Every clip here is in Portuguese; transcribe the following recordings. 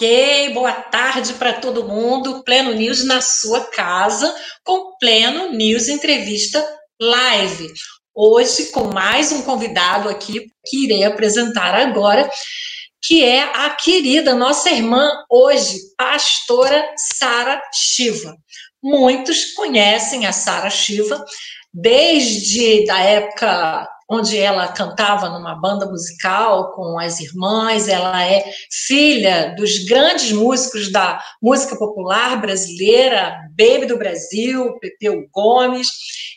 Ok, boa tarde para todo mundo. Pleno News na sua casa, com Pleno News Entrevista Live. Hoje, com mais um convidado aqui, que irei apresentar agora, que é a querida nossa irmã hoje, pastora Sara Shiva. Muitos conhecem a Sara Shiva desde da época onde ela cantava numa banda musical com as irmãs. Ela é filha dos grandes músicos da música popular brasileira, Baby do Brasil, Pepeu Gomes.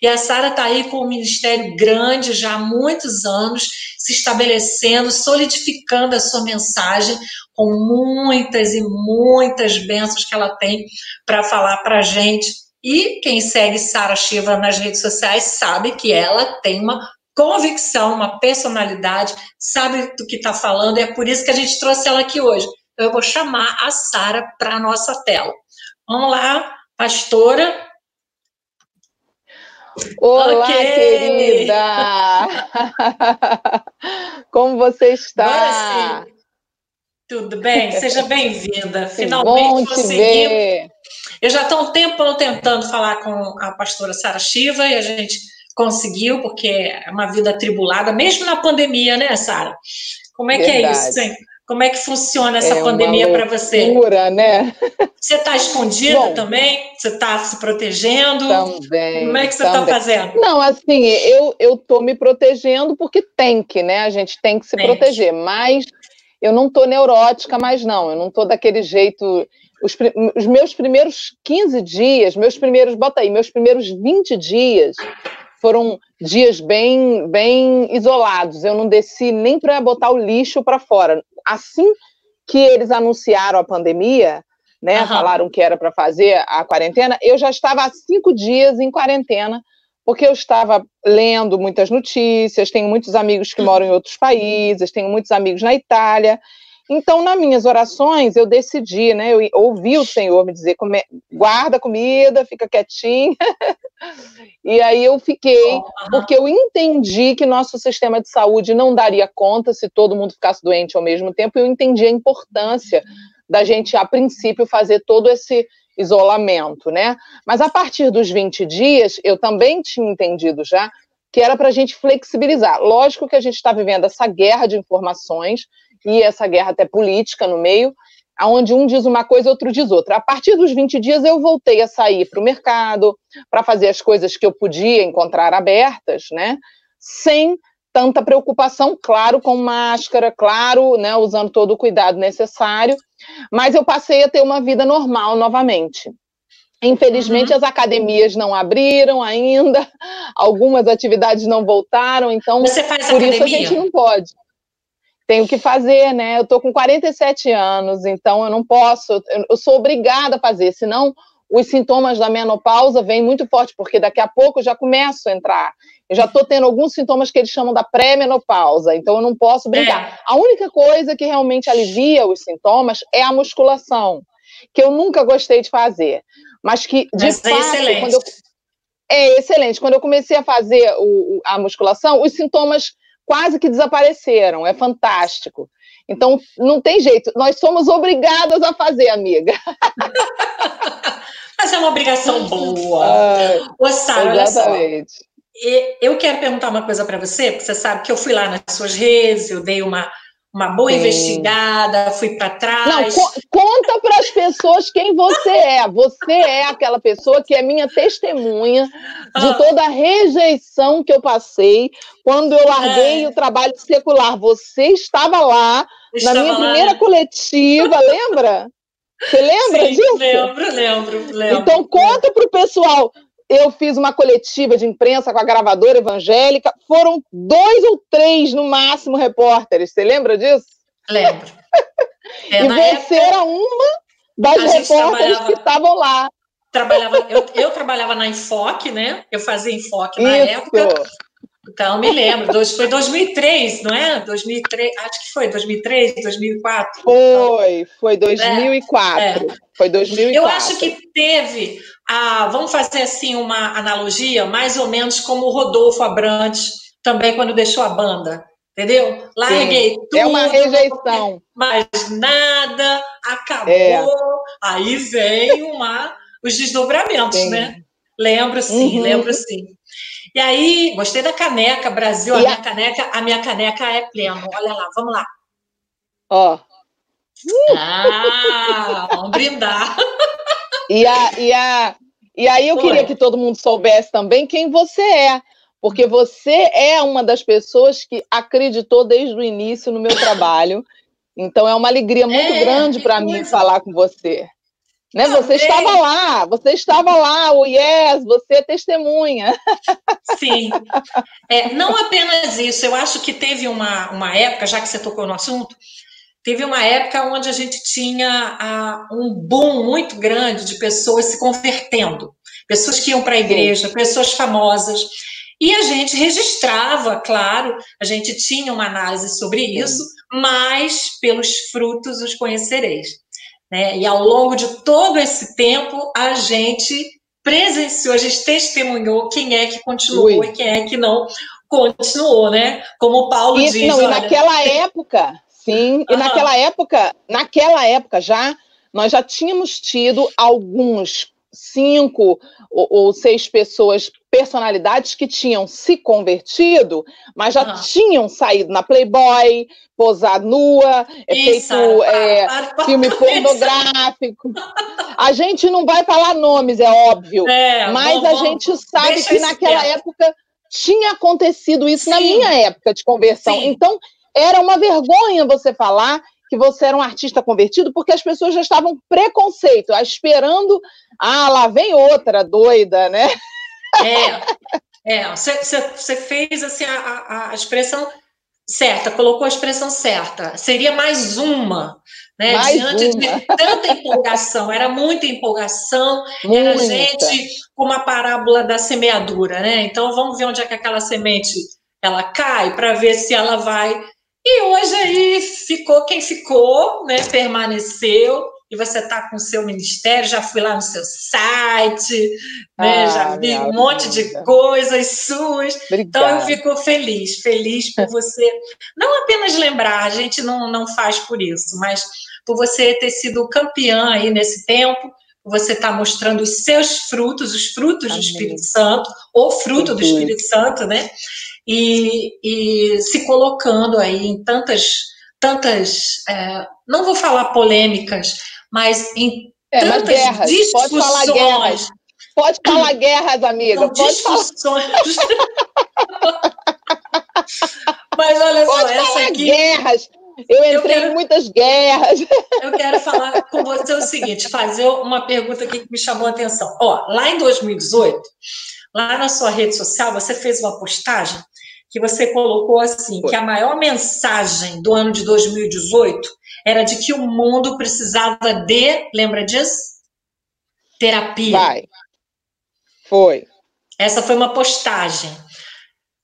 E a Sara está aí com um ministério grande já há muitos anos, se estabelecendo, solidificando a sua mensagem com muitas e muitas bênçãos que ela tem para falar para a gente. E quem segue Sara Shiva nas redes sociais sabe que ela tem uma convicção, uma personalidade, sabe do que está falando, e é por isso que a gente trouxe ela aqui hoje. Então, eu vou chamar a Sara para a nossa tela. Vamos lá, pastora. Olá, okay. querida! Como você está? Tudo bem? Seja bem-vinda. Finalmente conseguimos. Eu já estou um tempo tentando falar com a pastora Sara Shiva e a gente conseguiu, porque é uma vida atribulada, mesmo na pandemia, né, Sara? Como é Verdade. que é isso? Hein? Como é que funciona essa é pandemia para você? Loucura, né? Você está escondida Bom, também? Você está se protegendo? Também. Como é que você está fazendo? Não, assim, eu eu estou me protegendo porque tem que, né? A gente tem que se tem. proteger, mas eu não estou neurótica mais não. Eu não estou daquele jeito. Os, os meus primeiros 15 dias, meus primeiros, bota aí, meus primeiros 20 dias, foram dias bem, bem isolados. Eu não desci nem para botar o lixo para fora. Assim que eles anunciaram a pandemia, né, uhum. falaram que era para fazer a quarentena, eu já estava há cinco dias em quarentena, porque eu estava lendo muitas notícias, tenho muitos amigos que moram em outros países, tenho muitos amigos na Itália, então, nas minhas orações, eu decidi, né? Eu ouvi o Senhor me dizer: come, guarda comida, fica quietinho. e aí eu fiquei, porque eu entendi que nosso sistema de saúde não daria conta se todo mundo ficasse doente ao mesmo tempo, e eu entendi a importância da gente, a princípio, fazer todo esse isolamento, né? Mas a partir dos 20 dias, eu também tinha entendido já que era para a gente flexibilizar. Lógico que a gente está vivendo essa guerra de informações, e essa guerra até política no meio, aonde um diz uma coisa, outro diz outra. A partir dos 20 dias eu voltei a sair para o mercado, para fazer as coisas que eu podia encontrar abertas, né? Sem tanta preocupação, claro, com máscara, claro, né, usando todo o cuidado necessário, mas eu passei a ter uma vida normal novamente. Infelizmente, uhum. as academias não abriram ainda, algumas atividades não voltaram, então por academia? isso a gente não pode tenho que fazer, né? Eu tô com 47 anos, então eu não posso, eu sou obrigada a fazer, senão os sintomas da menopausa vêm muito forte, porque daqui a pouco eu já começo a entrar. Eu já estou tendo alguns sintomas que eles chamam da pré-menopausa, então eu não posso brincar. É. A única coisa que realmente alivia os sintomas é a musculação, que eu nunca gostei de fazer, mas que de mas é fato, é excelente. quando eu é excelente. Quando eu comecei a fazer o, a musculação, os sintomas quase que desapareceram. É fantástico. Então, não tem jeito. Nós somos obrigadas a fazer, amiga. Mas é uma obrigação boa. Ah, Ô, Sara, exatamente. Eu quero perguntar uma coisa para você, porque você sabe que eu fui lá nas suas redes, eu dei uma uma boa Sim. investigada, fui para trás. Não, co conta para as pessoas quem você é. Você é aquela pessoa que é minha testemunha de ah. toda a rejeição que eu passei quando eu larguei é. o trabalho secular. Você estava lá estava na minha lá. primeira coletiva, lembra? Você lembra Sim, disso? Lembro, lembro, lembro. Então conta para o pessoal eu fiz uma coletiva de imprensa com a gravadora evangélica. Foram dois ou três, no máximo, repórteres. Você lembra disso? Lembro. É, e você época, era uma das repórteres que estavam lá. Trabalhava, eu, eu, trabalhava na Enfoque, né? Eu fazia Enfoque na Isso. época. Então, me lembro. foi 2003, não é? 2003, acho que foi 2003, 2004. Foi, foi 2004. É, é. Foi 2004. Eu acho que teve a, vamos fazer assim uma analogia, mais ou menos como o Rodolfo Abrantes, também quando deixou a banda. entendeu? Larguei Sim. tudo. É uma rejeição. Mais nada, acabou. É. Aí vem uma, os desdobramentos, sim. né? Lembro sim, uhum. lembro sim. E aí, gostei da caneca, Brasil, a minha, caneca, a minha caneca é pleno. Olha lá, vamos lá. Ó. Ah, vamos brindar. E, a, e, a, e aí eu Foi. queria que todo mundo soubesse também quem você é. Porque você é uma das pessoas que acreditou desde o início no meu trabalho. Então é uma alegria muito é, grande para mim falar com você. Né? Você estava lá, você estava lá, o Yes, você é testemunha. Sim. É, não apenas isso, eu acho que teve uma, uma época, já que você tocou no assunto, teve uma época onde a gente tinha a, um boom muito grande de pessoas se convertendo, pessoas que iam para a igreja, pessoas famosas. E a gente registrava, claro, a gente tinha uma análise sobre isso, mas pelos frutos os conhecereis. Né? E ao longo de todo esse tempo, a gente presenciou, a gente testemunhou quem é que continuou Ui. e quem é que não continuou, né? Como o Paulo Isso, diz. Não, olha... e naquela época, sim, e naquela época, naquela época já, nós já tínhamos tido alguns cinco ou, ou, seis pessoas, personalidades que tinham se convertido, mas já uhum. tinham saído na Playboy, posado nua, é feito é, filme pornográfico. A gente não vai falar nomes, é óbvio, é, mas bom, a gente sabe que naquela época tinha acontecido isso Sim. na minha época de conversão. Sim. Então, era uma vergonha você falar que você era um artista convertido, porque as pessoas já estavam preconceito, esperando, ah, lá vem outra doida, né? É, é você fez assim, a, a, expressão certa, colocou a expressão certa. Seria mais uma, né? Mais Diante uma. de tanta empolgação, era muita empolgação, muita. era gente com uma parábola da semeadura, né? Então vamos ver onde é que aquela semente ela cai para ver se ela vai e hoje aí ficou quem ficou, né? Permaneceu. E você está com o seu ministério, já fui lá no seu site, né? Ah, já vi um monte de coisas suas. Obrigada. Então eu fico feliz, feliz por você. Não apenas lembrar, a gente não, não faz por isso, mas por você ter sido campeã aí nesse tempo, você está mostrando os seus frutos, os frutos Amém. do Espírito Santo, ou fruto do Espírito Santo, né? e, e se colocando aí em tantas, tantas, é, não vou falar polêmicas, mas em é, tantas mas guerras, discussões. Pode falar guerras. Pode falar guerras, amiga. Não, pode discussões. mas olha pode só, essa aqui. Guerras. Eu entrei eu quero, em muitas guerras. Eu quero falar com você o seguinte, fazer uma pergunta aqui que me chamou a atenção. Ó, lá em 2018, lá na sua rede social, você fez uma postagem que você colocou assim, Foi. que a maior mensagem do ano de 2018 era de que o mundo precisava de, lembra disso? Terapia. Vai. Foi. Essa foi uma postagem.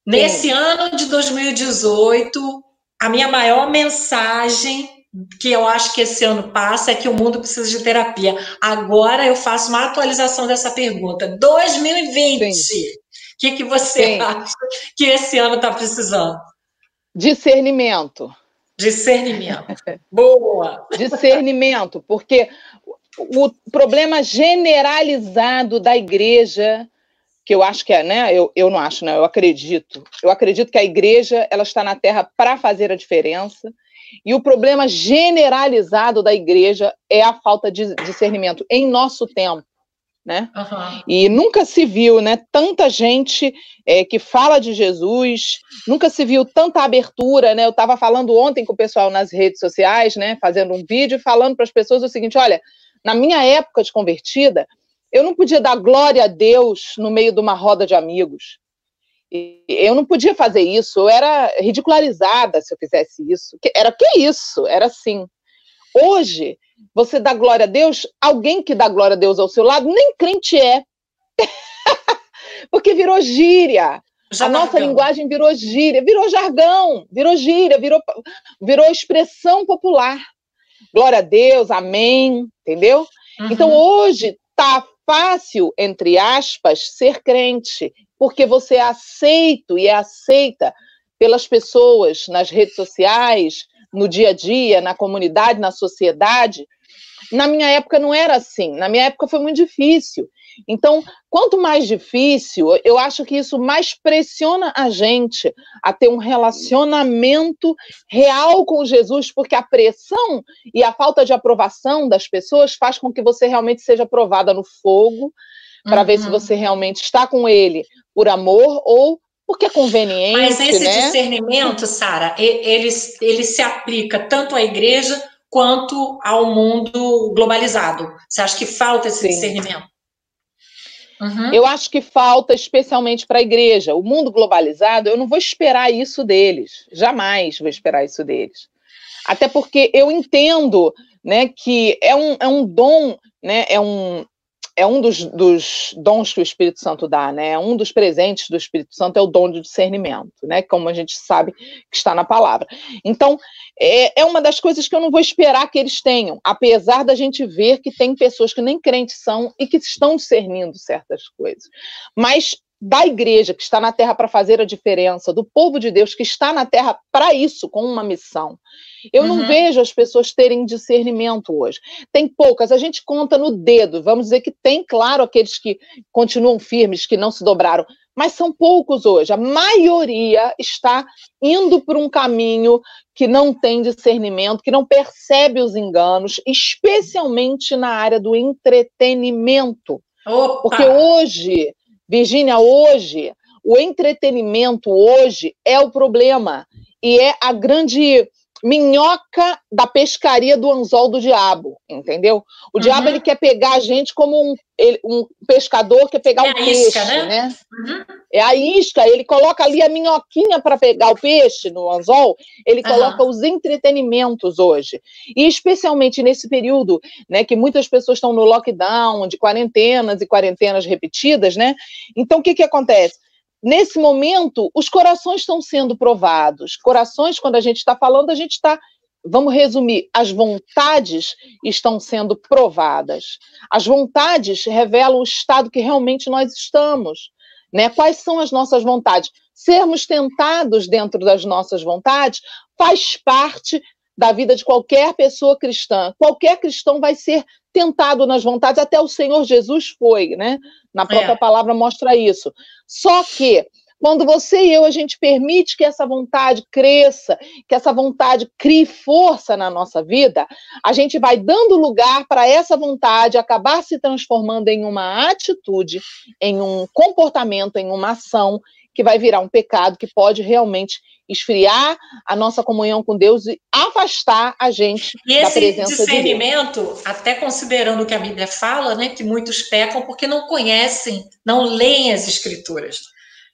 Nesse Sim. ano de 2018, a minha maior mensagem que eu acho que esse ano passa é que o mundo precisa de terapia. Agora eu faço uma atualização dessa pergunta. 2020. Sim que, que você Sim. acha que esse ano está precisando? Discernimento. Discernimento. Boa! Discernimento, porque o problema generalizado da igreja, que eu acho que é, né? Eu, eu não acho, né? Eu acredito. Eu acredito que a igreja ela está na Terra para fazer a diferença. E o problema generalizado da igreja é a falta de discernimento em nosso tempo né? Uhum. E nunca se viu, né? Tanta gente é, que fala de Jesus, nunca se viu tanta abertura, né? Eu estava falando ontem com o pessoal nas redes sociais, né? Fazendo um vídeo falando para as pessoas o seguinte: olha, na minha época de convertida, eu não podia dar glória a Deus no meio de uma roda de amigos. Eu não podia fazer isso, eu era ridicularizada se eu fizesse isso. Era que isso? Era assim. Hoje, você dá glória a Deus, alguém que dá glória a Deus ao seu lado, nem crente é. Porque virou gíria. Já a nossa linguagem virou gíria, virou jargão, virou gíria, virou, virou expressão popular. Glória a Deus, amém, entendeu? Uhum. Então hoje tá fácil, entre aspas, ser crente, porque você é aceito e é aceita pelas pessoas nas redes sociais, no dia a dia, na comunidade, na sociedade. Na minha época não era assim. Na minha época foi muito difícil. Então, quanto mais difícil, eu acho que isso mais pressiona a gente a ter um relacionamento real com Jesus, porque a pressão e a falta de aprovação das pessoas faz com que você realmente seja aprovada no fogo, para uhum. ver se uhum. você realmente está com ele por amor ou porque é conveniente. Mas esse né? discernimento, Sara, ele, ele se aplica tanto à igreja quanto ao mundo globalizado. Você acha que falta esse Sim. discernimento? Uhum. Eu acho que falta, especialmente para a igreja. O mundo globalizado, eu não vou esperar isso deles. Jamais vou esperar isso deles. Até porque eu entendo né, que é um, é um dom, né, é, um, é um dos, dos, dons que o Espírito Santo dá, né? Um dos presentes do Espírito Santo é o dom de discernimento, né? Como a gente sabe que está na palavra. Então, é, é uma das coisas que eu não vou esperar que eles tenham, apesar da gente ver que tem pessoas que nem crentes são e que estão discernindo certas coisas. Mas da igreja que está na terra para fazer a diferença, do povo de Deus que está na terra para isso, com uma missão. Eu uhum. não vejo as pessoas terem discernimento hoje. Tem poucas, a gente conta no dedo. Vamos dizer que tem, claro, aqueles que continuam firmes, que não se dobraram, mas são poucos hoje. A maioria está indo por um caminho que não tem discernimento, que não percebe os enganos, especialmente na área do entretenimento. Opa. Porque hoje Virgínia, hoje, o entretenimento hoje é o problema. E é a grande minhoca da pescaria do anzol do diabo, entendeu? O uhum. diabo ele quer pegar a gente como um, ele, um pescador quer pegar é um peixe, isca, né? né? Uhum. É a isca, ele coloca ali a minhoquinha para pegar o peixe no anzol, ele uhum. coloca os entretenimentos hoje. E especialmente nesse período, né, que muitas pessoas estão no lockdown, de quarentenas e quarentenas repetidas, né? Então o que que acontece? Nesse momento, os corações estão sendo provados. Corações, quando a gente está falando, a gente está. Vamos resumir: as vontades estão sendo provadas. As vontades revelam o estado que realmente nós estamos. Né? Quais são as nossas vontades? Sermos tentados dentro das nossas vontades faz parte da vida de qualquer pessoa cristã. Qualquer cristão vai ser tentado nas vontades, até o Senhor Jesus foi, né? Na própria é. palavra mostra isso. Só que quando você e eu a gente permite que essa vontade cresça, que essa vontade crie força na nossa vida, a gente vai dando lugar para essa vontade acabar se transformando em uma atitude, em um comportamento, em uma ação que vai virar um pecado que pode realmente esfriar a nossa comunhão com Deus e afastar a gente e da presença de Deus. Esse discernimento, até considerando o que a Bíblia fala, né, que muitos pecam porque não conhecem, não leem as escrituras.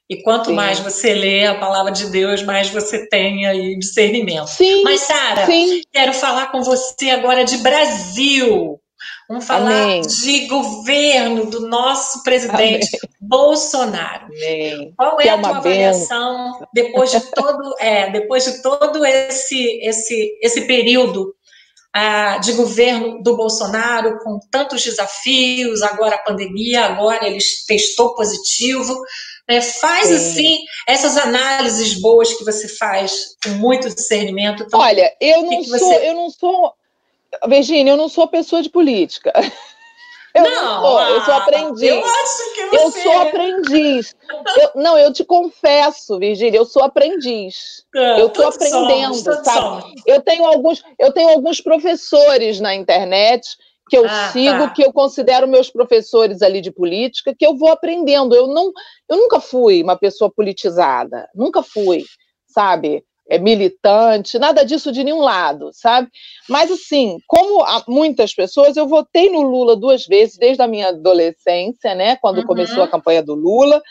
E quanto sim. mais você lê a palavra de Deus, mais você tem aí discernimento. Sim, Mas, Sara, quero falar com você agora de Brasil. Vamos falar Amém. de governo do nosso presidente Amém. Bolsonaro. Amém. Qual é que a é tua avaliação depois de todo, é, depois de todo esse, esse, esse período ah, de governo do Bolsonaro, com tantos desafios, agora a pandemia, agora ele testou positivo. Né? Faz Sim. assim essas análises boas que você faz com muito discernimento. Então, Olha, eu não sou, você... eu não sou Virginia, eu não sou pessoa de política. Eu não, não sou, eu sou ah, aprendiz. Eu acho que você... Eu sou aprendiz. Eu, não, eu te confesso, Virgínia, eu sou aprendiz. É, eu estou aprendendo, somos, sabe? Eu tenho alguns, eu tenho alguns professores na internet que eu ah, sigo, tá. que eu considero meus professores ali de política, que eu vou aprendendo. Eu não, eu nunca fui uma pessoa politizada, nunca fui, sabe? É, militante, nada disso de nenhum lado, sabe? Mas, assim, como muitas pessoas, eu votei no Lula duas vezes, desde a minha adolescência, né? Quando uhum. começou a campanha do Lula.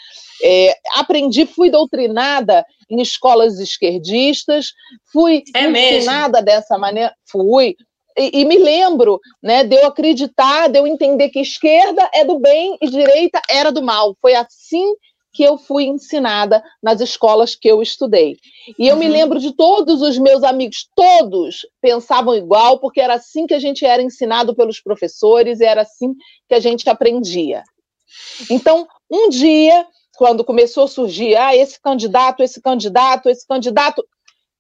É, aprendi, fui doutrinada em escolas esquerdistas, fui é ensinada mesmo? dessa maneira, fui. E, e, me lembro, né, de eu acreditar, de eu entender que esquerda é do bem e direita era do mal. Foi assim que eu fui ensinada nas escolas que eu estudei. E eu uhum. me lembro de todos os meus amigos, todos pensavam igual, porque era assim que a gente era ensinado pelos professores e era assim que a gente aprendia. Então, um dia quando começou a surgir, ah, esse candidato, esse candidato, esse candidato,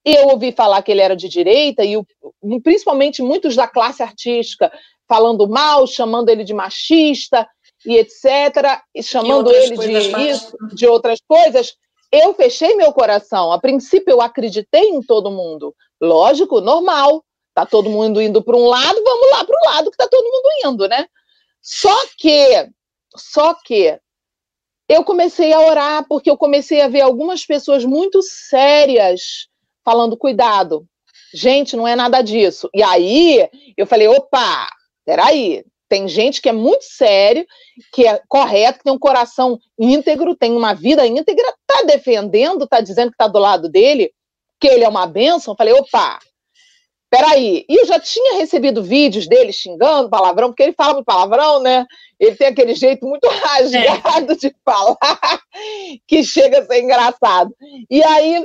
eu ouvi falar que ele era de direita, e o, principalmente muitos da classe artística falando mal, chamando ele de machista e etc., e chamando e ele de isso, de outras coisas. Eu fechei meu coração. A princípio, eu acreditei em todo mundo. Lógico, normal. Tá todo mundo indo para um lado, vamos lá para o lado que tá todo mundo indo, né? Só que, só que eu comecei a orar porque eu comecei a ver algumas pessoas muito sérias falando cuidado. Gente, não é nada disso. E aí eu falei, opa, peraí, tem gente que é muito sério, que é correto, que tem um coração íntegro, tem uma vida íntegra, tá defendendo, tá dizendo que tá do lado dele, que ele é uma bênção. Eu falei, opa, peraí. E eu já tinha recebido vídeos dele xingando palavrão, porque ele fala muito palavrão, né? Ele tem aquele jeito muito rasgado é. de falar, que chega a ser engraçado. E aí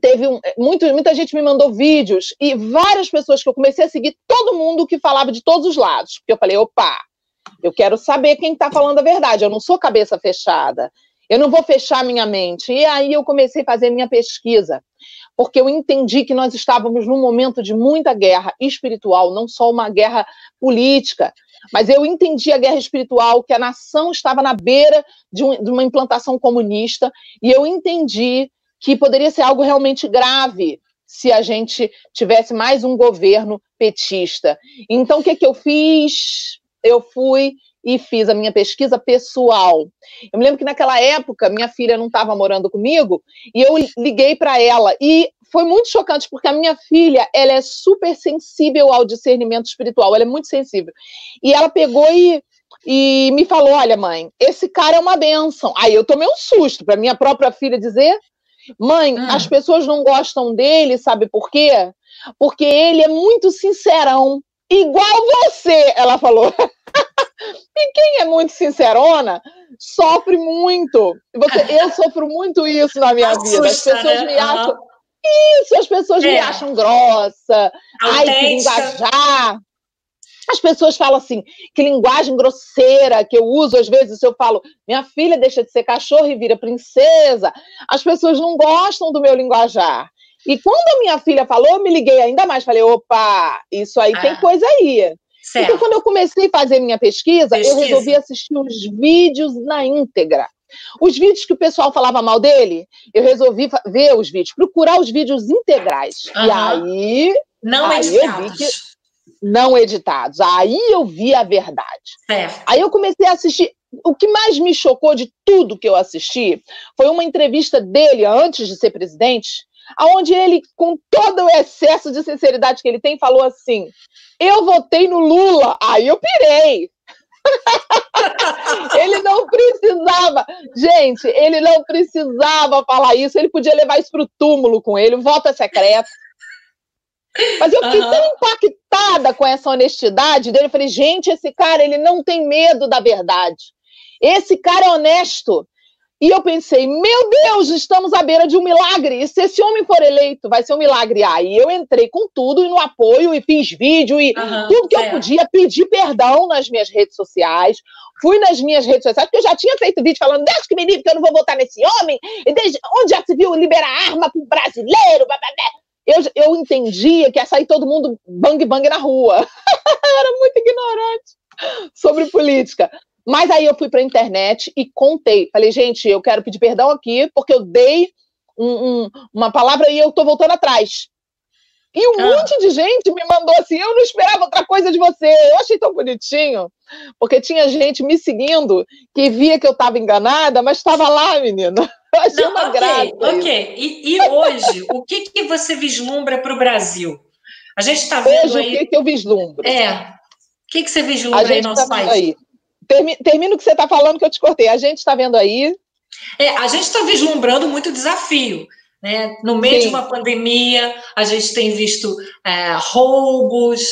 teve um, muito, muita gente me mandou vídeos e várias pessoas que eu comecei a seguir, todo mundo que falava de todos os lados. Porque eu falei, opa, eu quero saber quem está falando a verdade, eu não sou cabeça fechada, eu não vou fechar minha mente. E aí eu comecei a fazer minha pesquisa, porque eu entendi que nós estávamos num momento de muita guerra espiritual, não só uma guerra política, mas eu entendi a guerra espiritual, que a nação estava na beira de, um, de uma implantação comunista, e eu entendi que poderia ser algo realmente grave se a gente tivesse mais um governo petista. Então, o que, que eu fiz? Eu fui e fiz a minha pesquisa pessoal. Eu me lembro que naquela época minha filha não estava morando comigo e eu liguei para ela e foi muito chocante porque a minha filha ela é super sensível ao discernimento espiritual, ela é muito sensível e ela pegou e e me falou: Olha, mãe, esse cara é uma benção. Aí eu tomei um susto para minha própria filha dizer Mãe, ah. as pessoas não gostam dele, sabe por quê? Porque ele é muito sincerão, igual você, ela falou. e quem é muito sincerona sofre muito. Você, eu sofro muito isso na minha Assusta, vida. As pessoas né? me acham. Isso, as pessoas é. me acham grossa. Ai, que linguajar. As pessoas falam assim, que linguagem grosseira que eu uso, às vezes eu falo, minha filha deixa de ser cachorro e vira princesa. As pessoas não gostam do meu linguajar. E quando a minha filha falou, eu me liguei ainda mais, falei, opa, isso aí ah, tem coisa aí. Certo. Então, quando eu comecei a fazer minha pesquisa, pesquisa, eu resolvi assistir os vídeos na íntegra. Os vídeos que o pessoal falava mal dele, eu resolvi ver os vídeos, procurar os vídeos integrais. Uhum. E aí. Não aí editados. Não editados. Aí eu vi a verdade. Certo. Aí eu comecei a assistir. O que mais me chocou de tudo que eu assisti foi uma entrevista dele antes de ser presidente, aonde ele, com todo o excesso de sinceridade que ele tem, falou assim: Eu votei no Lula. Aí eu pirei. ele não precisava, gente, ele não precisava falar isso, ele podia levar isso para o túmulo com ele, voto é secreto. Mas eu fiquei uhum. tão impactada com essa honestidade dele. Eu falei, gente, esse cara, ele não tem medo da verdade. Esse cara é honesto. E eu pensei, meu Deus, estamos à beira de um milagre. E se esse homem for eleito, vai ser um milagre. Aí eu entrei com tudo e no apoio e fiz vídeo e uhum, tudo que é. eu podia, pedi perdão nas minhas redes sociais. Fui nas minhas redes sociais, porque eu já tinha feito vídeo falando, Deus que me livre, que eu não vou votar nesse homem. E desde onde já se viu liberar arma para o brasileiro? Blá, blá, blá eu, eu entendia que ia sair todo mundo bang bang na rua. Era muito ignorante sobre política. Mas aí eu fui para a internet e contei. Falei, gente, eu quero pedir perdão aqui, porque eu dei um, um, uma palavra e eu estou voltando atrás. E um ah. monte de gente me mandou assim: eu não esperava outra coisa de você. Eu achei tão bonitinho, porque tinha gente me seguindo que via que eu estava enganada, mas estava lá, menina. Eu achei não, uma okay, graça. Ok, e, e, hoje, o que, que você vislumbra para o Brasil? A gente está vendo hoje, aí. O que, que eu vislumbro? É. O que, que você vislumbra aí no nosso tá país? Aí. Termino o que você está falando que eu te cortei. A gente está vendo aí. É, a gente está vislumbrando muito desafio. Né? No meio Sim. de uma pandemia, a gente tem visto é, roubos,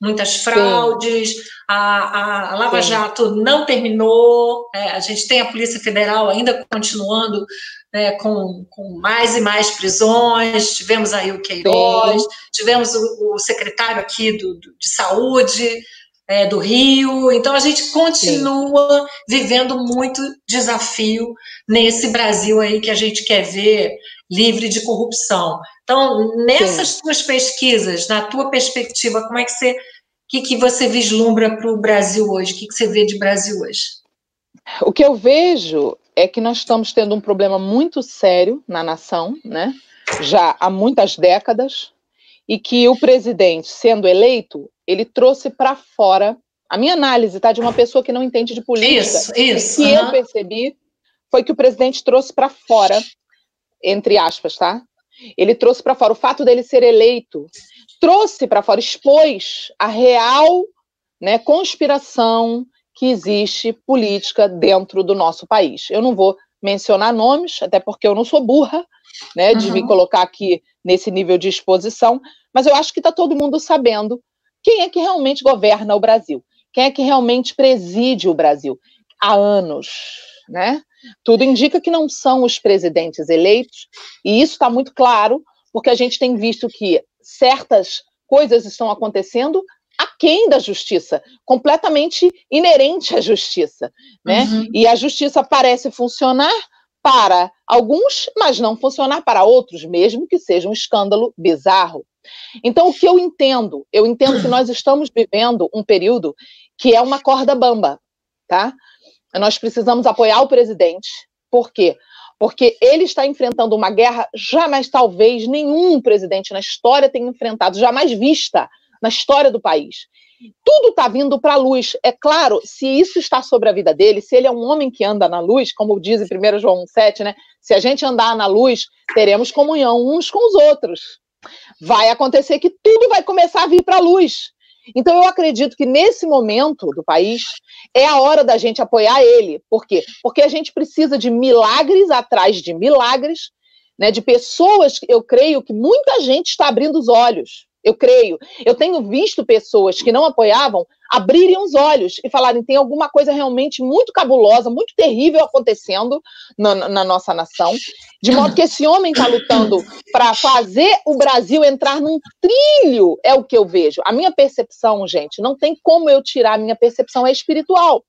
muitas fraudes, a, a, Lava Sim. Jato não terminou, é, a gente tem a Polícia Federal ainda continuando é, com, com, mais e mais prisões, tivemos aí o Queiroz, Sim. tivemos o, o, secretário aqui do, do, de saúde, é, do Rio. Então a gente continua Sim. vivendo muito desafio nesse Brasil aí que a gente quer ver livre de corrupção. Então, nessas Sim. tuas pesquisas, na tua perspectiva, como é que você, que, que você vislumbra para o Brasil hoje? O que, que você vê de Brasil hoje? O que eu vejo é que nós estamos tendo um problema muito sério na nação, né? Já há muitas décadas, e que o presidente, sendo eleito, ele trouxe para fora. A minha análise, tá, de uma pessoa que não entende de política, isso, isso, que eu percebi foi que o presidente trouxe para fora, entre aspas, tá? Ele trouxe para fora o fato dele ser eleito, trouxe para fora, expôs a real, né, conspiração que existe política dentro do nosso país. Eu não vou mencionar nomes, até porque eu não sou burra, né, de uhum. me colocar aqui nesse nível de exposição, mas eu acho que está todo mundo sabendo quem é que realmente governa o Brasil, quem é que realmente preside o Brasil há anos, né? Tudo indica que não são os presidentes eleitos, e isso está muito claro, porque a gente tem visto que certas coisas estão acontecendo aquém da justiça, completamente inerente à justiça, né? Uhum. E a justiça parece funcionar para alguns, mas não funcionar para outros, mesmo que seja um escândalo bizarro. Então, o que eu entendo? Eu entendo que nós estamos vivendo um período que é uma corda bamba, tá? Nós precisamos apoiar o presidente. Por quê? Porque ele está enfrentando uma guerra jamais, talvez, nenhum presidente na história tenha enfrentado, jamais vista na história do país. Tudo está vindo para a luz. É claro, se isso está sobre a vida dele, se ele é um homem que anda na luz, como diz em 1 João 7, né? Se a gente andar na luz, teremos comunhão uns com os outros vai acontecer que tudo vai começar a vir para a luz. Então, eu acredito que nesse momento do país é a hora da gente apoiar ele. Por quê? Porque a gente precisa de milagres atrás de milagres, né, de pessoas, eu creio que muita gente está abrindo os olhos. Eu creio. Eu tenho visto pessoas que não apoiavam abrirem os olhos e falarem: tem alguma coisa realmente muito cabulosa, muito terrível acontecendo na, na nossa nação, de modo que esse homem está lutando para fazer o Brasil entrar num trilho, é o que eu vejo. A minha percepção, gente, não tem como eu tirar, a minha percepção é espiritual.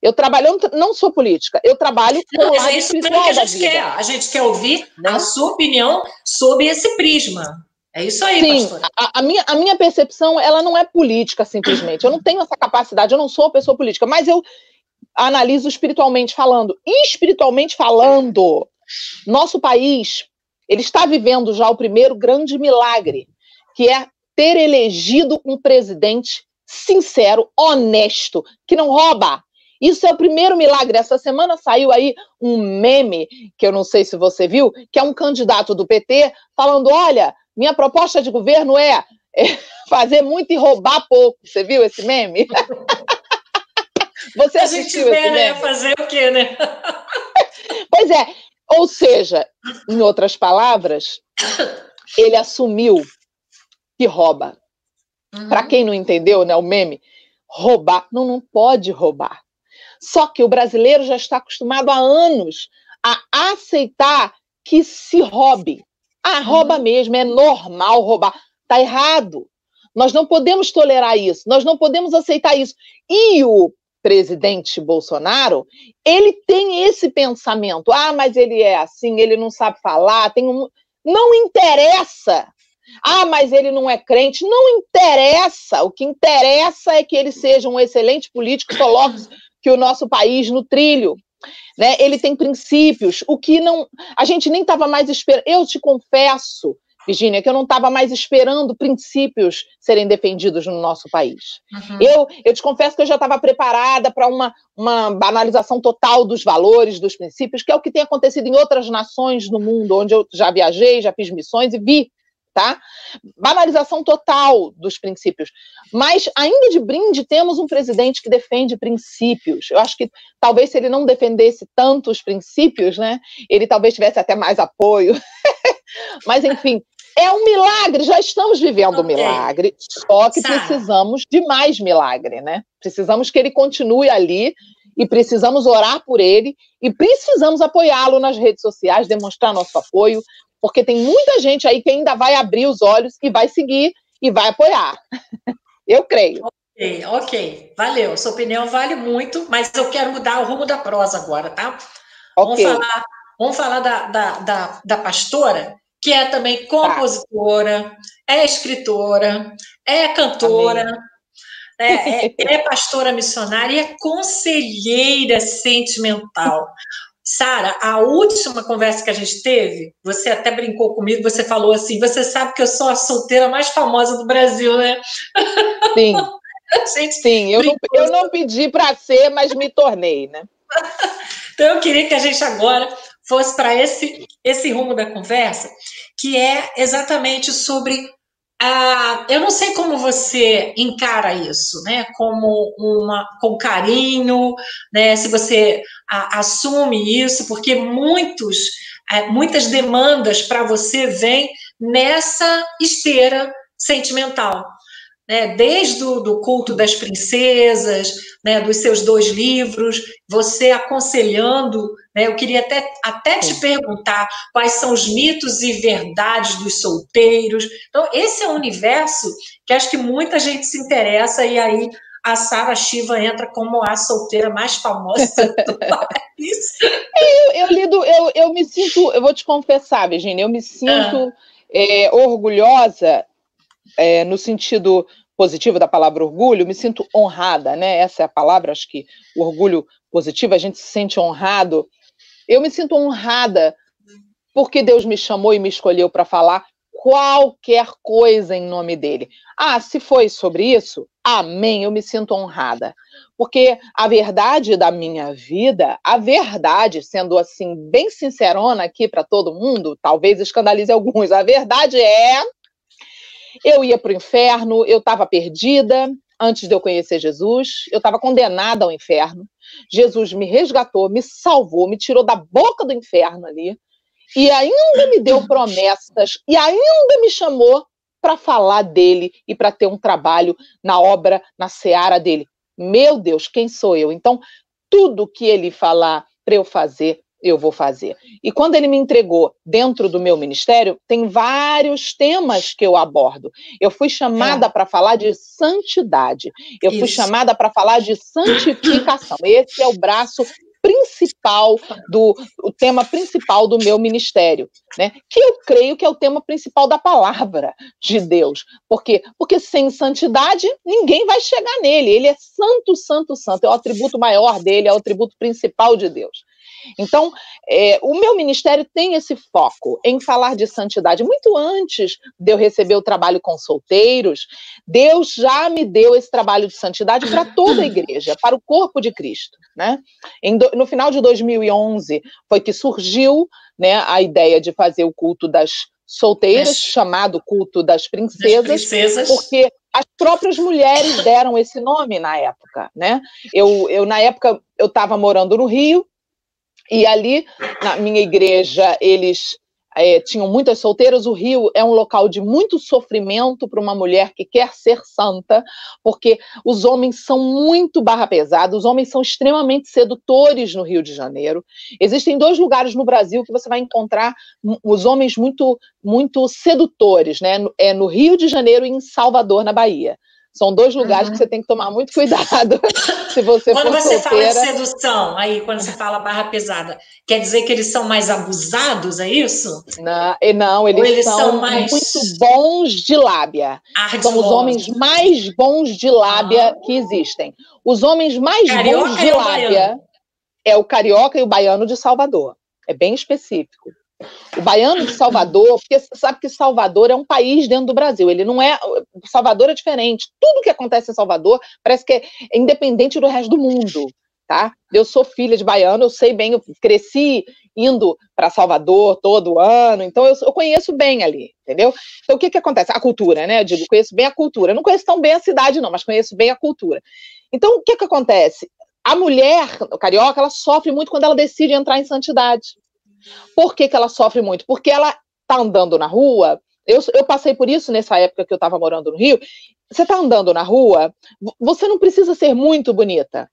Eu trabalho, não sou política, eu trabalho com não, lado é espiritual que a gente quer. A gente quer ouvir a sua opinião sobre esse prisma. É isso aí, Sim, a, a, minha, a minha percepção, ela não é política, simplesmente. Eu não tenho essa capacidade, eu não sou uma pessoa política, mas eu analiso espiritualmente falando. E espiritualmente falando, nosso país, ele está vivendo já o primeiro grande milagre, que é ter elegido um presidente sincero, honesto, que não rouba. Isso é o primeiro milagre. Essa semana saiu aí um meme, que eu não sei se você viu, que é um candidato do PT falando: olha, minha proposta de governo é, é fazer muito e roubar pouco. Você viu esse meme? Você assistiu a gente vê, né? Fazer o quê, né? Pois é. Ou seja, em outras palavras, ele assumiu que rouba. Uhum. Para quem não entendeu, né, o meme, roubar não, não pode roubar. Só que o brasileiro já está acostumado há anos a aceitar que se roube. Ah, rouba uhum. mesmo, é normal roubar. Está errado. Nós não podemos tolerar isso, nós não podemos aceitar isso. E o presidente Bolsonaro, ele tem esse pensamento. Ah, mas ele é assim, ele não sabe falar, tem um... Não interessa. Ah, mas ele não é crente. Não interessa. O que interessa é que ele seja um excelente político, coloque que o nosso país no trilho né? Ele tem princípios, o que não a gente nem estava mais esperando. Eu te confesso, Virginia, que eu não estava mais esperando princípios serem defendidos no nosso país. Uhum. Eu, eu te confesso que eu já estava preparada para uma, uma banalização total dos valores, dos princípios, que é o que tem acontecido em outras nações no mundo, onde eu já viajei, já fiz missões e vi tá? Banalização total dos princípios. Mas, ainda de brinde, temos um presidente que defende princípios. Eu acho que talvez se ele não defendesse tanto os princípios, né, ele talvez tivesse até mais apoio. Mas, enfim, é um milagre, já estamos vivendo um milagre, só que precisamos de mais milagre, né? Precisamos que ele continue ali e precisamos orar por ele e precisamos apoiá-lo nas redes sociais, demonstrar nosso apoio, porque tem muita gente aí que ainda vai abrir os olhos e vai seguir e vai apoiar. Eu creio. Ok, ok. Valeu. Sua opinião vale muito, mas eu quero mudar o rumo da prosa agora, tá? Okay. Vamos falar, vamos falar da, da, da, da pastora, que é também compositora, tá. é escritora, é cantora, é, é, é, pastora missionária e é conselheira sentimental. Sara, a última conversa que a gente teve, você até brincou comigo, você falou assim: você sabe que eu sou a solteira mais famosa do Brasil, né? Sim. Sim, eu não, eu não pedi para ser, mas me tornei, né? então eu queria que a gente agora fosse para esse, esse rumo da conversa, que é exatamente sobre ah, eu não sei como você encara isso, né? Como uma com carinho, né? Se você a, assume isso, porque muitos, é, muitas demandas para você vêm nessa esteira sentimental né, desde o do culto das princesas, né, dos seus dois livros, você aconselhando, né, eu queria até, até te perguntar quais são os mitos e verdades dos solteiros. Então, esse é um universo que acho que muita gente se interessa, e aí a Sara Shiva entra como a solteira mais famosa do país. Eu, eu, lido, eu, eu me sinto, eu vou te confessar, Virginia, eu me sinto ah. é, orgulhosa é, no sentido positivo da palavra orgulho, me sinto honrada, né? Essa é a palavra, acho que o orgulho positivo, a gente se sente honrado. Eu me sinto honrada porque Deus me chamou e me escolheu para falar qualquer coisa em nome dele. Ah, se foi sobre isso, amém, eu me sinto honrada. Porque a verdade da minha vida, a verdade, sendo assim, bem sincerona aqui para todo mundo, talvez escandalize alguns, a verdade é eu ia para o inferno, eu estava perdida antes de eu conhecer Jesus, eu estava condenada ao inferno. Jesus me resgatou, me salvou, me tirou da boca do inferno ali, e ainda me deu promessas, e ainda me chamou para falar dele e para ter um trabalho na obra, na seara dele. Meu Deus, quem sou eu? Então, tudo que ele falar para eu fazer, eu vou fazer. E quando ele me entregou dentro do meu ministério, tem vários temas que eu abordo. Eu fui chamada é. para falar de santidade. Eu Isso. fui chamada para falar de santificação. Esse é o braço principal do o tema principal do meu ministério, né? Que eu creio que é o tema principal da palavra de Deus. Por quê? Porque sem santidade ninguém vai chegar nele. Ele é santo, santo, santo. É o atributo maior dele, é o atributo principal de Deus. Então, é, o meu ministério tem esse foco em falar de santidade. Muito antes de eu receber o trabalho com solteiros, Deus já me deu esse trabalho de santidade para toda a igreja, para o corpo de Cristo. Né? Do, no final de 2011 foi que surgiu né, a ideia de fazer o culto das solteiras, chamado culto das princesas, das princesas, porque as próprias mulheres deram esse nome na época, né? Eu, eu na época eu estava morando no Rio e ali, na minha igreja, eles é, tinham muitas solteiras. O Rio é um local de muito sofrimento para uma mulher que quer ser santa, porque os homens são muito barra pesada, os homens são extremamente sedutores no Rio de Janeiro. Existem dois lugares no Brasil que você vai encontrar os homens muito, muito sedutores, né? É no Rio de Janeiro e em Salvador, na Bahia. São dois lugares uhum. que você tem que tomar muito cuidado se você Quando for você solteira. fala de sedução, aí quando você fala barra pesada, quer dizer que eles são mais abusados, é isso? Não, não eles, eles são, são mais... muito bons de lábia. Ardilosos. São os homens mais bons de lábia que existem. Os homens mais carioca bons de lábia é o carioca e o baiano de Salvador. É bem específico. O baiano de Salvador, porque você sabe que Salvador é um país dentro do Brasil, ele não é. Salvador é diferente. Tudo que acontece em Salvador parece que é independente do resto do mundo. Tá? Eu sou filha de baiano, eu sei bem, eu cresci indo para Salvador todo ano, então eu, eu, conheço bem ali, entendeu? Então o que que acontece? A cultura, né? Eu digo, conheço bem a cultura. Eu não conheço tão bem a cidade, não, mas conheço bem a cultura. Então o que que acontece? A mulher carioca, ela sofre muito quando ela decide entrar em santidade. Por que, que ela sofre muito? Porque ela tá andando na rua. Eu, eu passei por isso nessa época que eu estava morando no Rio. Você tá andando na rua, você não precisa ser muito bonita.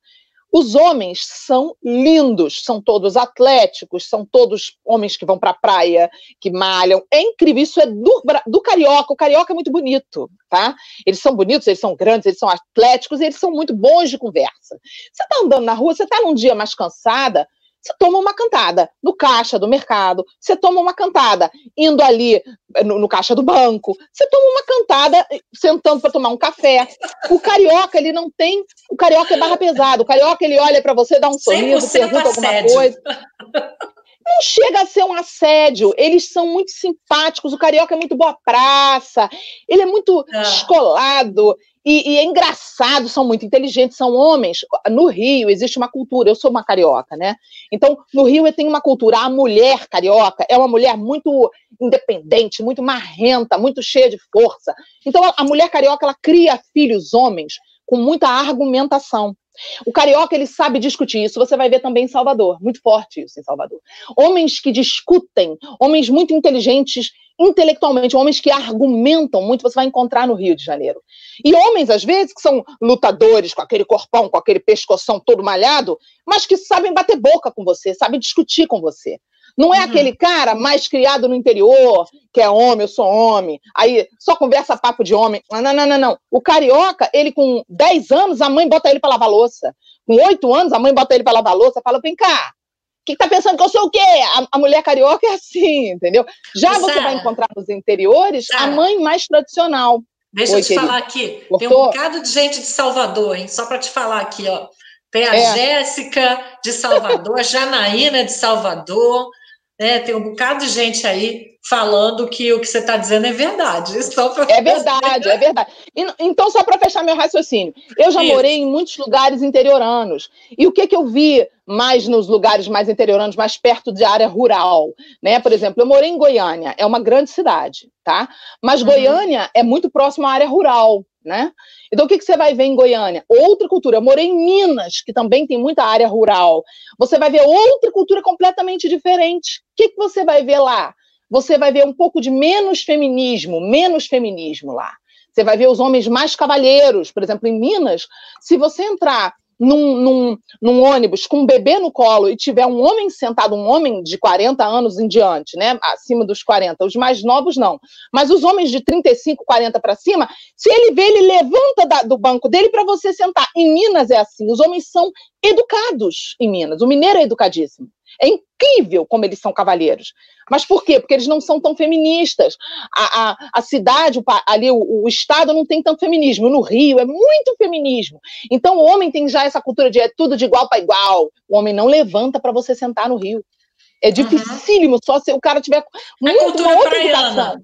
Os homens são lindos, são todos atléticos, são todos homens que vão para a praia, que malham. É incrível, isso é do, do carioca. O carioca é muito bonito, tá? Eles são bonitos, eles são grandes, eles são atléticos, eles são muito bons de conversa. Você está andando na rua, você está num dia mais cansada, você toma uma cantada no caixa do mercado, você toma uma cantada indo ali eh, no, no caixa do banco, você toma uma cantada eh, sentando para tomar um café. O carioca, ele não tem. O carioca é barra pesada. O carioca, ele olha para você, dá um sorriso, pergunta alguma assédio. coisa. Não chega a ser um assédio, eles são muito simpáticos. O carioca é muito boa praça, ele é muito ah. escolado, e, e, é engraçado, são muito inteligentes, são homens. No Rio existe uma cultura, eu sou uma carioca, né? Então, no Rio tem uma cultura. A mulher carioca é uma mulher muito independente, muito marrenta, muito cheia de força. Então, a, a mulher carioca, ela cria filhos homens com muita argumentação. O carioca, ele sabe discutir isso. Você vai ver também em Salvador, muito forte isso em Salvador. Homens que discutem, homens muito inteligentes intelectualmente, homens que argumentam muito, você vai encontrar no Rio de Janeiro. E homens, às vezes, que são lutadores, com aquele corpão, com aquele pescoção todo malhado, mas que sabem bater boca com você, sabem discutir com você. Não é uhum. aquele cara mais criado no interior, que é homem, eu sou homem, aí só conversa papo de homem. Não, não, não, não. O carioca, ele com 10 anos, a mãe bota ele para lavar louça. Com 8 anos, a mãe bota ele para lavar louça, fala: vem cá, que tá pensando que eu sou o quê? A, a mulher carioca é assim, entendeu? Já Sarah, você vai encontrar nos interiores Sarah, a mãe mais tradicional. Deixa Oi, eu te querido. falar aqui. Tem um bocado de gente de Salvador, hein? Só para te falar aqui, ó. Tem a é. Jéssica de Salvador, a Janaína de Salvador, né? Tem um bocado de gente aí falando que o que você está dizendo é verdade. É verdade, é verdade. Então, só para fechar meu raciocínio, eu já Isso. morei em muitos lugares interioranos. E o que, que eu vi mais nos lugares mais interioranos, mais perto de área rural? Né? Por exemplo, eu morei em Goiânia, é uma grande cidade, tá? Mas uhum. Goiânia é muito próximo à área rural. Né? Então, o que, que você vai ver em Goiânia? Outra cultura. Eu morei em Minas, que também tem muita área rural. Você vai ver outra cultura completamente diferente. O que, que você vai ver lá? você vai ver um pouco de menos feminismo, menos feminismo lá. Você vai ver os homens mais cavalheiros. Por exemplo, em Minas, se você entrar num, num, num, ônibus com um bebê no colo e tiver um homem sentado, um homem de 40 anos em diante, né, acima dos 40, os mais novos não, mas os homens de 35, 40 para cima, se ele vê, ele levanta da, do banco dele para você sentar. Em Minas é assim, os homens são educados em Minas, o mineiro é educadíssimo. É incrível como eles são cavalheiros. Mas por quê? Porque eles não são tão feministas. A, a, a cidade, o, ali, o, o, Estado não tem tanto feminismo. No Rio é muito feminismo. Então o homem tem já essa cultura de é tudo de igual para igual. O homem não levanta para você sentar no Rio. É dificílimo, uhum. só se o cara tiver muito, a cultura uma outra praiana.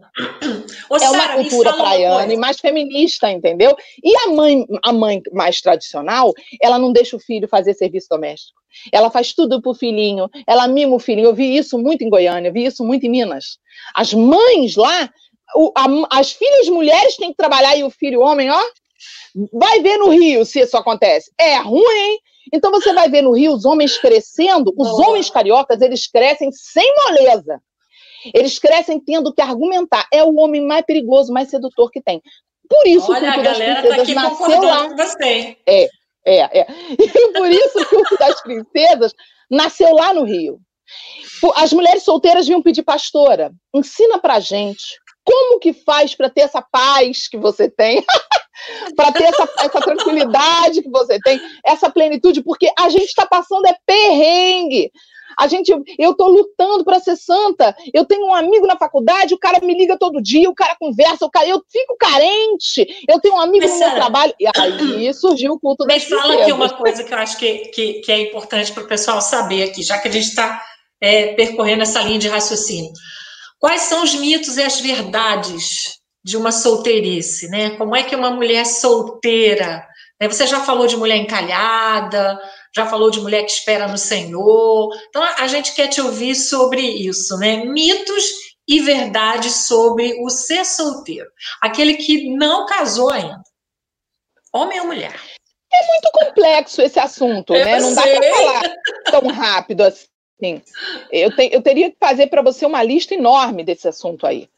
Ô, é uma cultura praiana uma e mais feminista, entendeu? E a mãe, a mãe mais tradicional, ela não deixa o filho fazer serviço doméstico. Ela faz tudo pro filhinho, ela mima o filhinho. Eu vi isso muito em Goiânia, eu vi isso muito em Minas. As mães lá, o, a, as filhas mulheres têm que trabalhar e o filho homem, ó, vai ver no Rio se isso acontece. É ruim, Então você vai ver no Rio os homens crescendo, os homens cariocas, eles crescem sem moleza. Eles crescem tendo que argumentar. É o homem mais perigoso, mais sedutor que tem. Por isso Olha, o culto das tá princesas tá nasceu lá. Com você. É, é, é. E por isso o culto das princesas nasceu lá no Rio. As mulheres solteiras vinham pedir pastora, ensina pra gente como que faz para ter essa paz que você tem, para ter essa, essa, tranquilidade que você tem, essa plenitude, porque a gente está passando é perrengue. A gente, eu estou lutando para ser santa. Eu tenho um amigo na faculdade, o cara me liga todo dia, o cara conversa, o cara, eu fico carente. Eu tenho um amigo Mas, no meu trabalho. E aí surgiu o culto Me fala aqui uma coisa que eu acho que, que, que é importante para o pessoal saber aqui, já que a gente está é, percorrendo essa linha de raciocínio. Quais são os mitos e as verdades de uma solteirice, né? Como é que uma mulher solteira, né? você já falou de mulher encalhada, já falou de mulher que espera no Senhor. Então a gente quer te ouvir sobre isso, né? Mitos e verdades sobre o ser solteiro, aquele que não casou ainda. Homem ou mulher? É muito complexo esse assunto, né? Não dá para falar tão rápido assim. Sim. Eu, te, eu teria que fazer para você uma lista enorme desse assunto aí.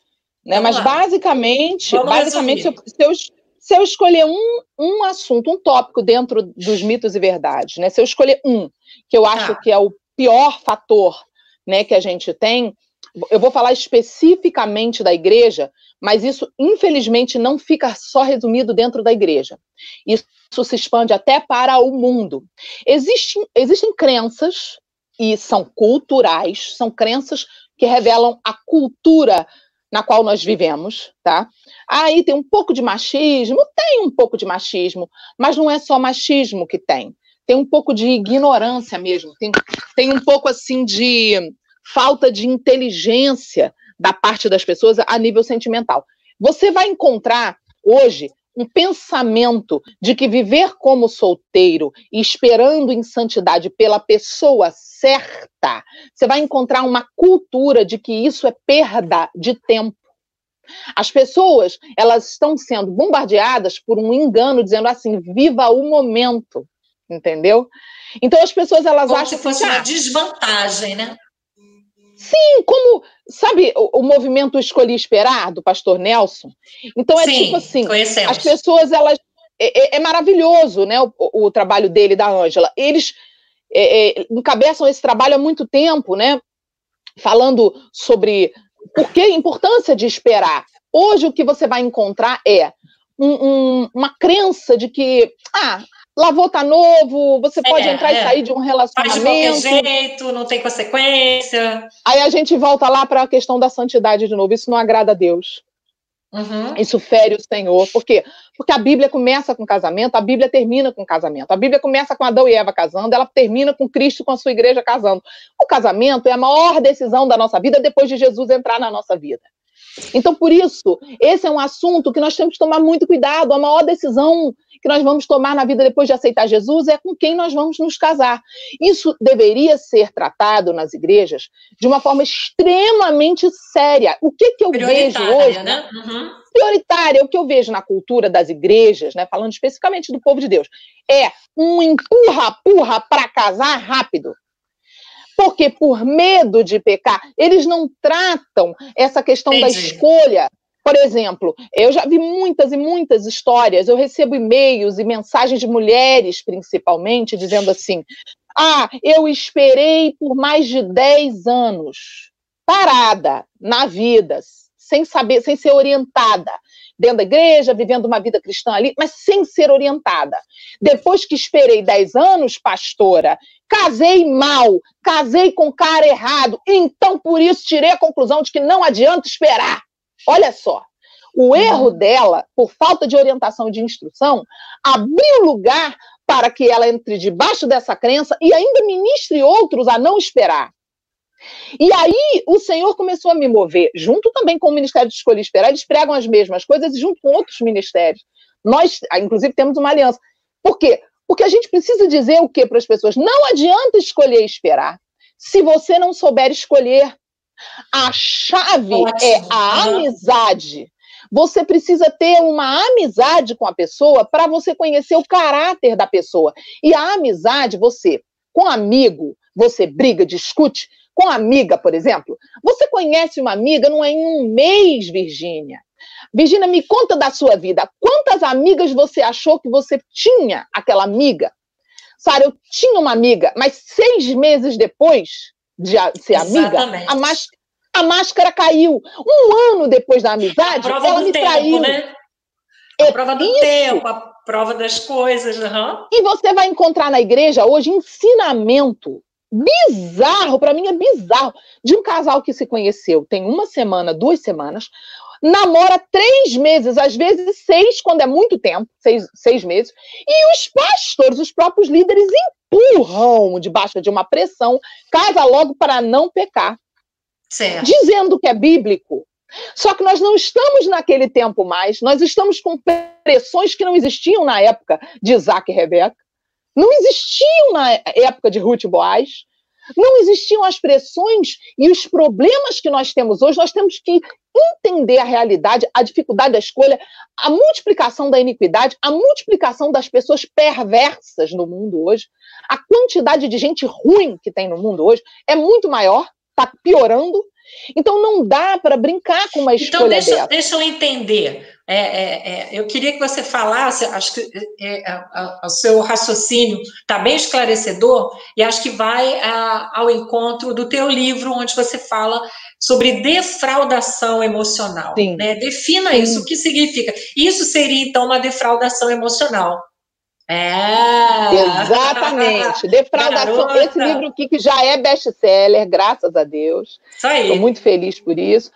Né? Mas basicamente, basicamente se eu, se, eu, Se eu escolher um, um assunto, um tópico dentro dos mitos e verdades, né? Se eu escolher um, que eu acho ah. que é o pior fator né, que a gente tem, eu vou falar especificamente da igreja, mas isso, infelizmente, não fica só resumido dentro da igreja. Isso se expande até para o mundo. Existem, existem crenças, e são culturais, são crenças que revelam a cultura na qual nós vivemos, tá? Aí tem um pouco de machismo, tem um pouco de machismo, mas não é só machismo que tem. Tem um pouco de ignorância mesmo, tem, tem um pouco assim de falta de inteligência da parte das pessoas a nível sentimental. Você vai encontrar hoje um pensamento de que viver como solteiro e esperando em santidade pela pessoa certa, você vai encontrar uma cultura de que isso é perda de tempo. As pessoas, elas estão sendo bombardeadas por um engano dizendo assim: viva o momento, entendeu? Então as pessoas elas como acham se fosse que, uma ah, desvantagem, né? Sim, como, sabe, o, o, movimento Escolhi Esperar, do pastor Nelson? Então é Sim, tipo assim, conhecemos. as pessoas, elas. É, é, é maravilhoso, né, o, o, trabalho dele da Ângela. Eles é, é, encabeçam esse trabalho há muito tempo, né? Falando sobre por que a importância de esperar. Hoje o que você vai encontrar é um, um, uma crença de que ah, lavou tá novo, você pode é, entrar é. e sair de um relacionamento. Faz de qualquer jeito, não tem consequência. Aí a gente volta lá para a questão da santidade de novo. Isso não agrada a Deus. Uhum. Isso fere o Senhor. Por quê? Porque a Bíblia começa com casamento, a Bíblia termina com casamento. A Bíblia começa com Adão e Eva casando, ela termina com Cristo com a sua igreja casando. O casamento é a maior decisão da nossa vida depois de Jesus entrar na nossa vida. Então, por isso, esse é um assunto que nós temos que tomar muito cuidado. A maior decisão que nós vamos tomar na vida depois de aceitar Jesus é com quem nós vamos nos casar. Isso deveria ser tratado nas igrejas de uma forma extremamente séria. O que, que eu vejo hoje? Né? Uhum. Prioritária, o que eu vejo na cultura das igrejas, né, falando especificamente do povo de Deus, é um empurra-purra para casar rápido. Porque por medo de pecar, eles não tratam essa questão Entendi. da escolha. Por exemplo, eu já vi muitas e muitas histórias, eu recebo e-mails e mensagens de mulheres, principalmente, dizendo assim: ah, eu esperei por mais de 10 anos, parada na vida, sem saber, sem ser orientada dentro da igreja, vivendo uma vida cristã ali, mas sem ser orientada. Depois que esperei 10 anos, pastora, casei mal, casei com cara errado, então por isso tirei a conclusão de que não adianta esperar. Olha só, o uhum. erro dela, por falta de orientação e de instrução, abriu lugar para que ela entre debaixo dessa crença e ainda ministre outros a não esperar. E aí o Senhor começou a me mover, junto também com o Ministério de Escolha e Esperar, eles pregam as mesmas coisas junto com outros ministérios. Nós, inclusive, temos uma aliança. Por quê? Porque a gente precisa dizer o que para as pessoas? Não adianta escolher e esperar. Se você não souber escolher, a chave Ótimo. é a amizade. Você precisa ter uma amizade com a pessoa para você conhecer o caráter da pessoa. E a amizade, você, com amigo, você briga, discute, com amiga, por exemplo. Você conhece uma amiga não é em um mês, Virgínia. Virgínia, me conta da sua vida. Quantas amigas você achou que você tinha aquela amiga? Sara, eu tinha uma amiga, mas seis meses depois de ser amiga, a, más, a, máscara caiu. Um ano depois da amizade, ela me tempo, traiu. Né? A prova do Isso. tempo, a prova das coisas. Uhum. E você vai encontrar na igreja hoje ensinamento bizarro, para mim é bizarro, de um casal que se conheceu tem uma semana, duas semanas, namora três meses, às vezes seis, quando é muito tempo, seis, seis meses, e os pastores, os próprios líderes, empurram debaixo de uma pressão, casa logo para não pecar. Certo. Dizendo que é bíblico. Só que nós não estamos naquele tempo mais, nós estamos com pressões que não existiam na época de Isaac e Rebeca não existiam na época de Ruth e Boaz. Não existiam as pressões e os problemas que nós temos hoje. Nós temos que entender a realidade, a dificuldade da escolha, a multiplicação da iniquidade, a multiplicação das pessoas perversas no mundo hoje. A quantidade de gente ruim que tem no mundo hoje é muito maior, está piorando. Então não dá para brincar com uma então, escolha então, deixa, dessa. Deixa eu entender. É, é, é, eu queria que você falasse, acho que é, é, o seu raciocínio está bem esclarecedor, e acho que vai a, ao encontro do teu livro, onde você fala sobre defraudação emocional. Né? Defina Sim. isso, o que significa. Isso seria, então, uma defraudação emocional. É. Exatamente. Defraudação. Garota. Esse livro aqui que já é best-seller, graças a Deus. Isso aí. Estou muito feliz por isso.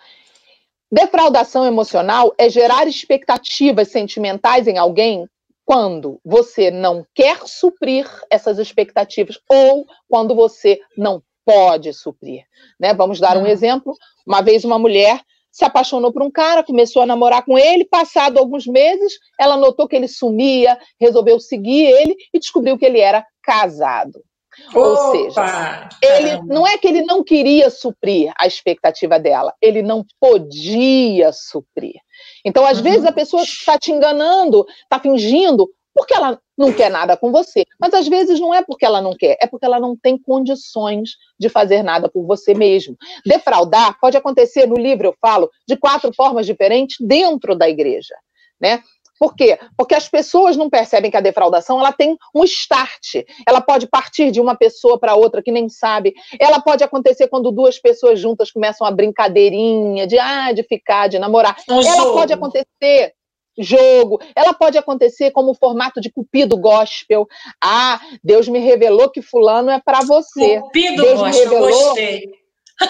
Defraudação emocional é gerar expectativas sentimentais em alguém quando você não quer suprir essas expectativas ou quando você não pode suprir. Né? Vamos dar um hum. exemplo. Uma vez uma mulher se apaixonou por um cara, começou a namorar com ele, passado alguns meses, ela notou que ele sumia, resolveu seguir ele e descobriu que ele era casado. Opa, Ou seja, ele não é que ele não queria suprir a expectativa dela, ele não podia suprir. Então, às uhum. vezes, a pessoa está te enganando, está fingindo, porque ela não quer nada com você. Mas às vezes não é porque ela não quer, é porque ela não tem condições de fazer nada por você mesmo. Defraudar pode acontecer, no livro eu falo, de quatro formas diferentes dentro da igreja. Né? Por quê? Porque as pessoas não percebem que a defraudação ela tem um start. Ela pode partir de uma pessoa para outra que nem sabe. Ela pode acontecer quando duas pessoas juntas começam a brincadeirinha de ah, de ficar, de namorar. Um ela jogo. pode acontecer jogo. Ela pode acontecer como formato de cupido gospel. Ah, Deus me revelou que fulano é para você. Cupido Deus gospel, me revelou, gostei.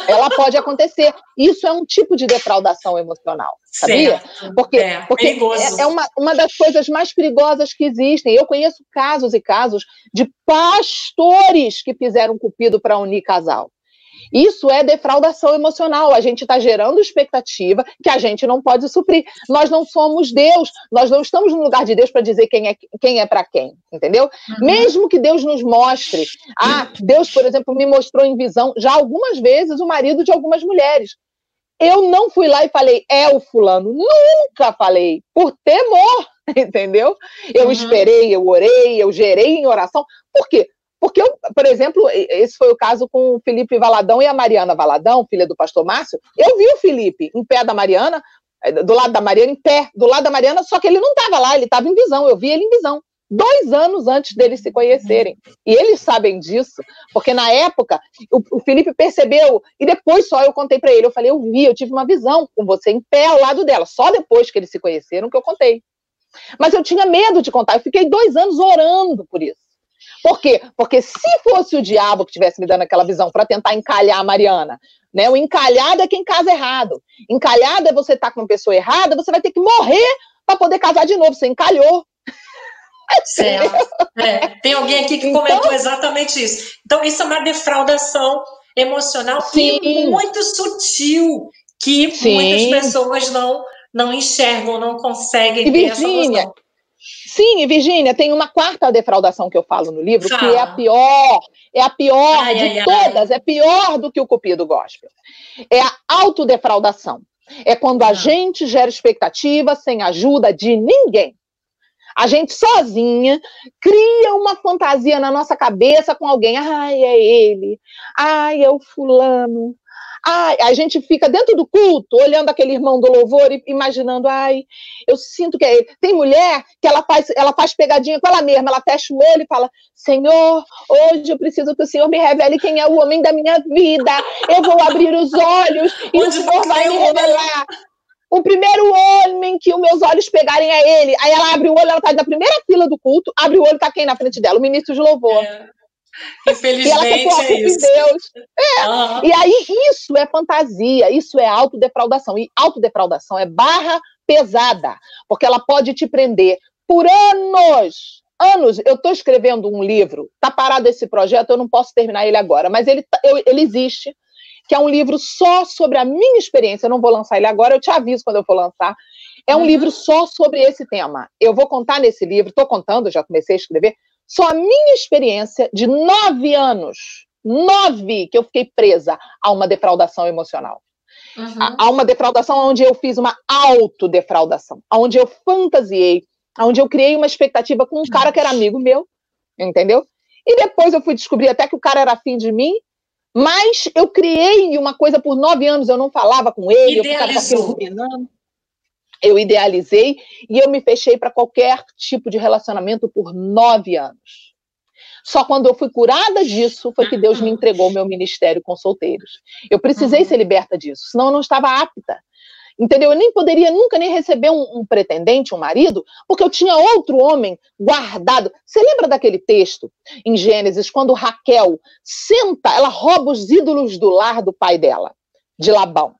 Ela pode acontecer. Isso é um tipo de defraudação emocional, sabia? Certo. Porque, é, porque é, é, uma, uma das coisas mais perigosas que existem. Eu conheço casos e casos de pastores que fizeram cupido para unir casal. Isso é defraudação emocional. A gente está gerando expectativa que a gente não pode suprir. Nós não somos Deus, nós não estamos no lugar de Deus para dizer quem é, quem é para quem, entendeu? Uhum. Mesmo que Deus nos mostre. Ah, Deus, por exemplo, me mostrou em visão já algumas vezes o marido de algumas mulheres. Eu não fui lá e falei, é o fulano. Nunca falei, por temor, entendeu? Eu uhum. esperei, eu orei, eu gerei em oração. Por quê? Porque, eu, por exemplo, esse foi o caso com o Felipe Valadão e a Mariana Valadão, filha do pastor Márcio. Eu vi o Felipe em pé da Mariana, eh, do lado da Mariana, em pé, do lado da Mariana, só que ele não estava lá, ele estava em visão, eu vi ele em visão. Dois anos antes deles se conhecerem. E eles sabem disso, porque na época o, o Felipe percebeu, e depois só eu contei para ele. Eu falei, eu vi, eu tive uma visão com você em pé ao lado dela. Só depois que eles se conheceram que eu contei. Mas eu tinha medo de contar, eu fiquei dois anos orando por isso. Por quê? Porque se fosse o diabo que tivesse me dando aquela visão para tentar encalhar a Mariana, né? O encalhado é quem casa errado. Encalhado é você estar tá com uma pessoa errada, você vai ter que morrer para poder casar de novo. Você encalhou. Certo. É. Tem alguém aqui que então, comentou exatamente isso. Então, isso é uma defraudação emocional sim. e muito sutil que sim. muitas pessoas não não enxergam, não conseguem e ter Virginia, essa noção. Sim, Virgínia, tem uma quarta defraudação que eu falo no livro, Fala. que é a pior, é a pior ai, de ai, todas, ai. é pior do que o cupido gospel. É a autodefraudação. É quando a ah. gente gera expectativa sem ajuda de ninguém. A gente sozinha cria uma fantasia na nossa cabeça com alguém. Ai, é ele. Ai, é o fulano. Ai, a gente fica dentro do culto, olhando aquele irmão do louvor e imaginando, ai, eu sinto que é ele. Tem mulher que ela faz, ela faz pegadinha com ela mesma, ela fecha o olho e fala: Senhor, hoje eu preciso que o Senhor me revele quem é o homem da minha vida. Eu vou abrir os olhos e o Senhor vai me revelar. O primeiro homem que os meus olhos pegarem é ele. Aí ela abre o olho, ela tá na primeira fila do culto, abre o olho, tá quem na frente dela? O ministro de louvor. É. Infelizmente e é isso. Deus. É. Uhum. E aí isso é fantasia, isso é autodefraudação. E autodefraudação é barra pesada, porque ela pode te prender por anos. Anos, eu estou escrevendo um livro, está parado esse projeto, eu não posso terminar ele agora, mas ele, tá, eu, ele existe, que é um livro só sobre a minha experiência. Eu não vou lançar ele agora, eu te aviso quando eu for lançar. É um uhum. livro só sobre esse tema. Eu vou contar nesse livro, estou contando, já comecei a escrever, só a minha experiência de nove anos, nove, que eu fiquei presa a uma defraudação emocional. Uhum. Uma defraudação onde eu fiz uma autodefraudação, onde eu fantasiei, onde eu criei uma expectativa com um cara que era amigo meu, entendeu? E depois eu fui descobrir até que o cara era afim de mim, mas eu criei uma coisa por nove anos, eu não falava com ele, Idealizou. eu ficava com aquilo ruminando. Eu idealizei e eu me fechei para qualquer tipo de relacionamento por nove anos. Só quando eu fui curada disso foi que Deus me entregou o meu ministério com solteiros. Eu precisei ser liberta disso, senão eu não estava apta. Entendeu? Eu nem poderia nunca nem receber um, um pretendente, um marido, porque eu tinha outro homem guardado. Você lembra daquele texto em Gênesis, quando Raquel senta, ela rouba os ídolos do lar do pai dela, de Labão.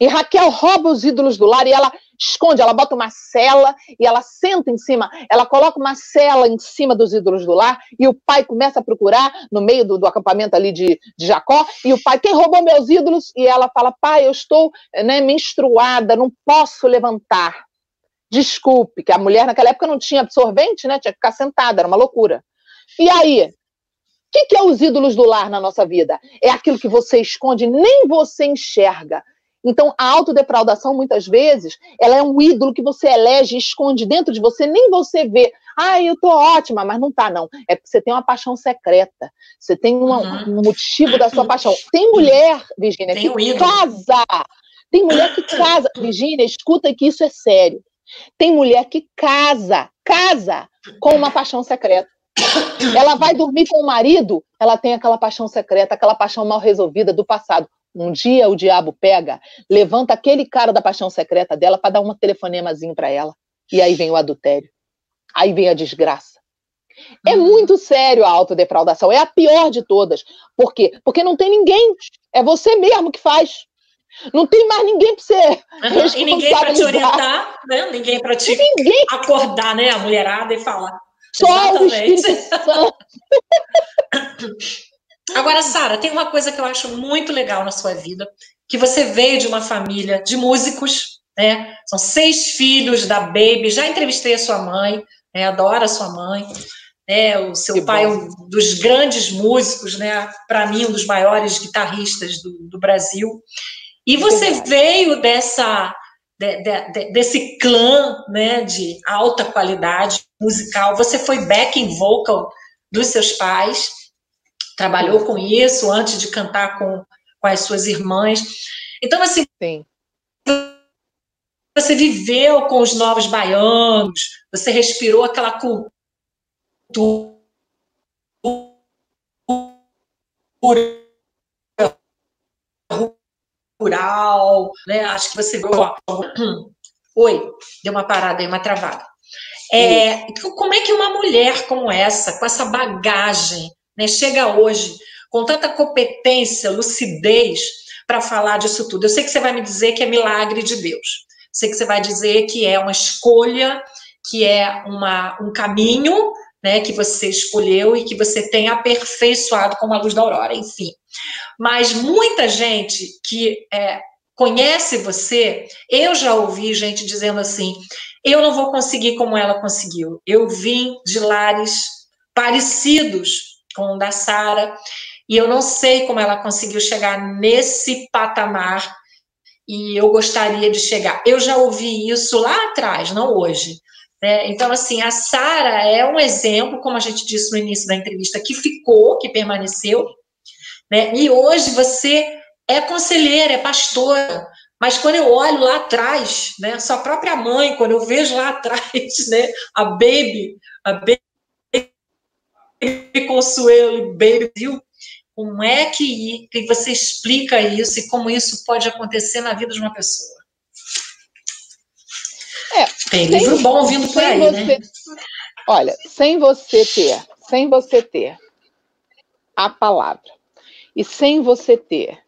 E Raquel rouba os ídolos do lar e ela esconde, ela bota uma cela e ela senta em cima, ela coloca uma cela em cima dos ídolos do lar e o pai começa a procurar no meio do, do acampamento ali de, de, Jacó e o pai, quem roubou meus ídolos? E ela fala, pai, eu estou né, menstruada, não posso levantar. Desculpe, que a mulher naquela época não tinha absorvente, né? Tinha que ficar sentada, era uma loucura. E aí, o que, que é os ídolos do lar na nossa vida? É aquilo que você esconde, nem você enxerga. Então, a autodefraudação, muitas vezes, ela é um ídolo que você elege, esconde dentro de você, nem você vê. Ah, eu tô ótima, mas não tá, não. É porque você tem uma paixão secreta. Você tem uma, uhum. um motivo da sua paixão. Tem mulher, Virginia, tem que um casa. Tem mulher que casa. Virginia, escuta que isso é sério. Tem mulher que casa, casa com uma paixão secreta. Ela vai dormir com o marido, ela tem aquela paixão secreta, aquela paixão mal resolvida do passado. Um dia o diabo pega, levanta aquele cara da paixão secreta dela para dar um telefonemazinho para ela. E aí vem o adultério. Aí vem a desgraça. É uhum. muito sério a autodefraudação, é a pior de todas. Por quê? Porque não tem ninguém, é você mesmo que faz. Não tem mais ninguém para você. Uhum. E ninguém para te orientar, né? ninguém para te ninguém... acordar né? a mulherada e falar. Só Exatamente. o Espírito Santo. Agora, Sara, tem uma coisa que eu acho muito legal na sua vida, que você veio de uma família de músicos, né? São seis filhos da Baby. Já entrevistei a sua mãe, né? adoro a sua mãe. Né? O seu que pai é um dos grandes músicos, né? Para mim, um dos maiores guitarristas do, do Brasil. E você veio dessa de, de, desse clã, né? De alta qualidade musical. Você foi backing vocal dos seus pais trabalhou com isso antes de cantar com, com as suas irmãs. Então, assim, Sim. você viveu com os novos baianos, você respirou aquela cultura rural, né? Acho que você. Oi, deu uma parada aí, uma travada. É, como é que uma mulher como essa, com essa bagagem, né, chega hoje com tanta competência, lucidez para falar disso tudo. Eu sei que você vai me dizer que é milagre de Deus. Sei que você vai dizer que é uma escolha, que é uma, um caminho né, que você escolheu e que você tem aperfeiçoado como a luz da aurora, enfim. Mas muita gente que é, conhece você, eu já ouvi gente dizendo assim: eu não vou conseguir como ela conseguiu. Eu vim de lares parecidos com o da Sara, e eu não sei como ela conseguiu chegar nesse patamar e eu gostaria de chegar. Eu já ouvi isso lá atrás, não hoje. Né? Então, assim, a Sara é um exemplo, como a gente disse no início da entrevista, que ficou, que permaneceu, né? e hoje você é conselheira, é pastora, mas quando eu olho lá atrás, né, sua própria mãe, quando eu vejo lá atrás, né, a Baby, a Baby Consuelo Brasil, como é que, que você explica isso e como isso pode acontecer na vida de uma pessoa? É, Tem livro sem, bom vindo por aí, você, né? Olha, sem você ter, sem você ter a palavra e sem você ter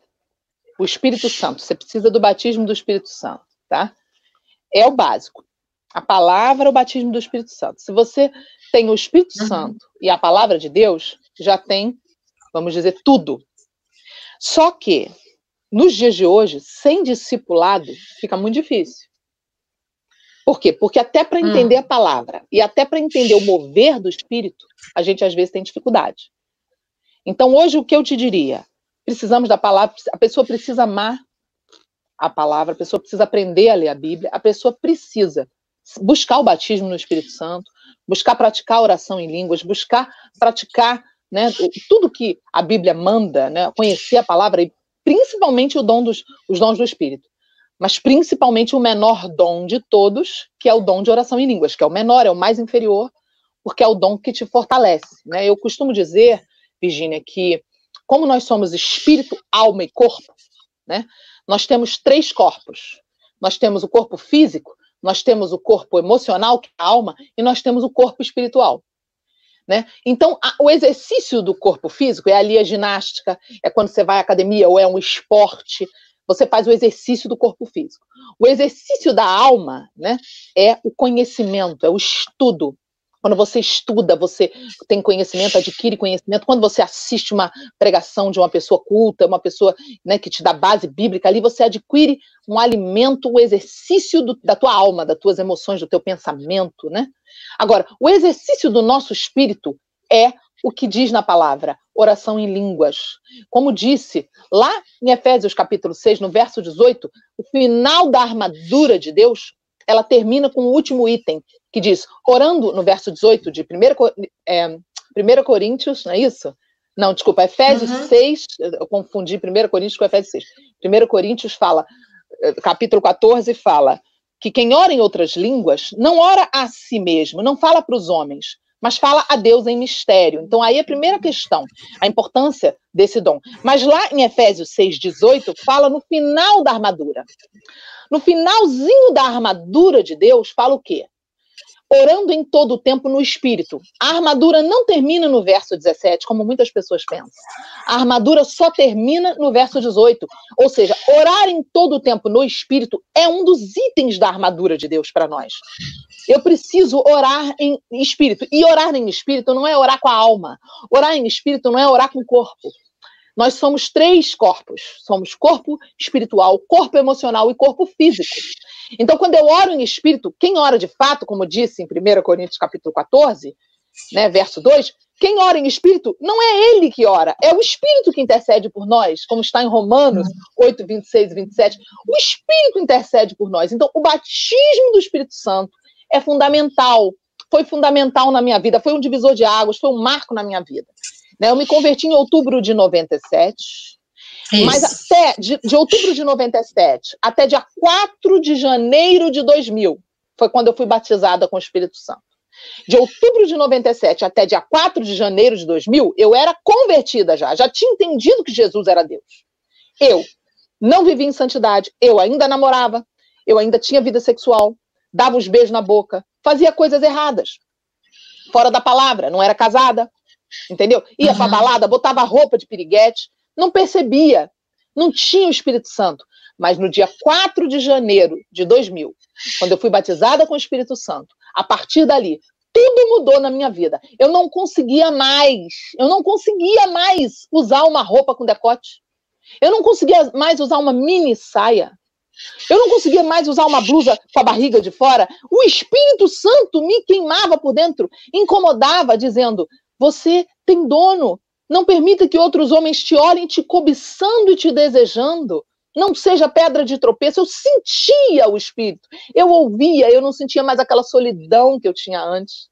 o Espírito Santo, você precisa do batismo do Espírito Santo, tá? É o básico. A palavra, o batismo do Espírito Santo. Se você tem o Espírito uhum. Santo e a palavra de Deus, já tem, vamos dizer, tudo. Só que, nos dias de hoje, sem discipulado, fica muito difícil. Por quê? Porque até para entender hum. a palavra e até para entender o mover do Espírito, a gente às vezes tem dificuldade. Então, hoje, o que eu te diria? Precisamos da palavra, a pessoa precisa amar a palavra, a pessoa precisa aprender a ler a Bíblia, a pessoa precisa buscar o batismo no Espírito Santo, buscar praticar oração em línguas, buscar praticar né, tudo que a Bíblia manda, né, conhecer a palavra e principalmente o dom dos, os dons do Espírito. mas principalmente o menor dom de todos, que é o dom de oração em línguas, que é o menor, é o mais inferior, porque é o dom que te fortalece. Né? Eu costumo dizer, Virginia, que como nós somos espírito, alma e corpo, né? nós temos três corpos. Nós temos o corpo físico, nós temos o corpo emocional, que é a alma, e nós temos o corpo espiritual. Né? Então, a, o exercício do corpo físico é ali a ginástica, é quando você vai à academia ou é um esporte, você faz o exercício do corpo físico. O exercício da alma né, é o conhecimento, é o estudo, quando você estuda, você tem conhecimento, adquire conhecimento. Quando você assiste uma pregação de uma pessoa culta, uma pessoa né, que te dá base bíblica, ali você adquire um alimento, um exercício do, da tua alma, das tuas emoções, do teu pensamento, né? Agora, o exercício do nosso espírito é o que diz na palavra, oração em línguas. Como disse lá em Efésios capítulo 6, no verso 18, o final da armadura de Deus, ela termina com o último item, que diz, orando no verso 18 de 1, é, 1 Coríntios, não é isso? Não, desculpa, Efésios uhum. 6, eu confundi 1 Coríntios com Efésios 6. 1 Coríntios fala, eh, capítulo 14, fala que quem ora em outras línguas não ora a si mesmo, não fala para os homens, mas fala a Deus em mistério. Então, aí a primeira questão, a importância desse dom. Mas lá em Efésios 6, 18, fala no final da armadura. No finalzinho da armadura de Deus, fala o quê? Orando em todo o tempo no espírito. A armadura não termina no verso 17, como muitas pessoas pensam. A armadura só termina no verso 18. Ou seja, orar em todo o tempo no espírito é um dos itens da armadura de Deus para nós. Eu preciso orar em espírito. E orar em espírito não é orar com a alma. Orar em espírito não é orar com o corpo. Nós somos três corpos. Somos corpo espiritual, corpo emocional e corpo físico. Então, quando eu oro em espírito, quem ora de fato, como disse em 1 Coríntios capítulo 14, né, verso 2, quem ora em espírito não é ele que ora, é o espírito que intercede por nós, como está em Romanos 8, 26 e 27. O espírito intercede por nós. Então, o batismo do Espírito Santo é fundamental. Foi fundamental na minha vida, foi um divisor de águas, foi um marco na minha vida. Né? Eu me converti em outubro de 97. Isso. Mas até de, de, outubro de 97 até dia 4 de janeiro de 2000 foi quando eu fui batizada com o Espírito Santo. De outubro de 97 até dia 4 de janeiro de 2000, eu era convertida já, já tinha entendido que Jesus era Deus. Eu não vivia em santidade, eu ainda namorava, eu ainda tinha vida sexual, dava os beijos na boca, fazia coisas erradas, fora da palavra, não era casada, entendeu? Ia uhum. pra balada, botava roupa de piriguete, não percebia, não tinha o Espírito Santo. Mas no dia 4 de janeiro de 2000, quando eu fui batizada com o Espírito Santo, a partir dali, tudo mudou na minha vida. Eu não conseguia mais, eu não conseguia mais usar uma roupa com decote. Eu não conseguia mais usar uma mini saia. Eu não conseguia mais usar uma blusa com a barriga de fora. O Espírito Santo me queimava por dentro, incomodava, dizendo: Você tem dono, não permita que outros homens te olhem te cobiçando e te desejando. Não seja pedra de tropeço. Eu sentia o Espírito. Eu ouvia, eu não sentia mais aquela solidão que eu tinha antes.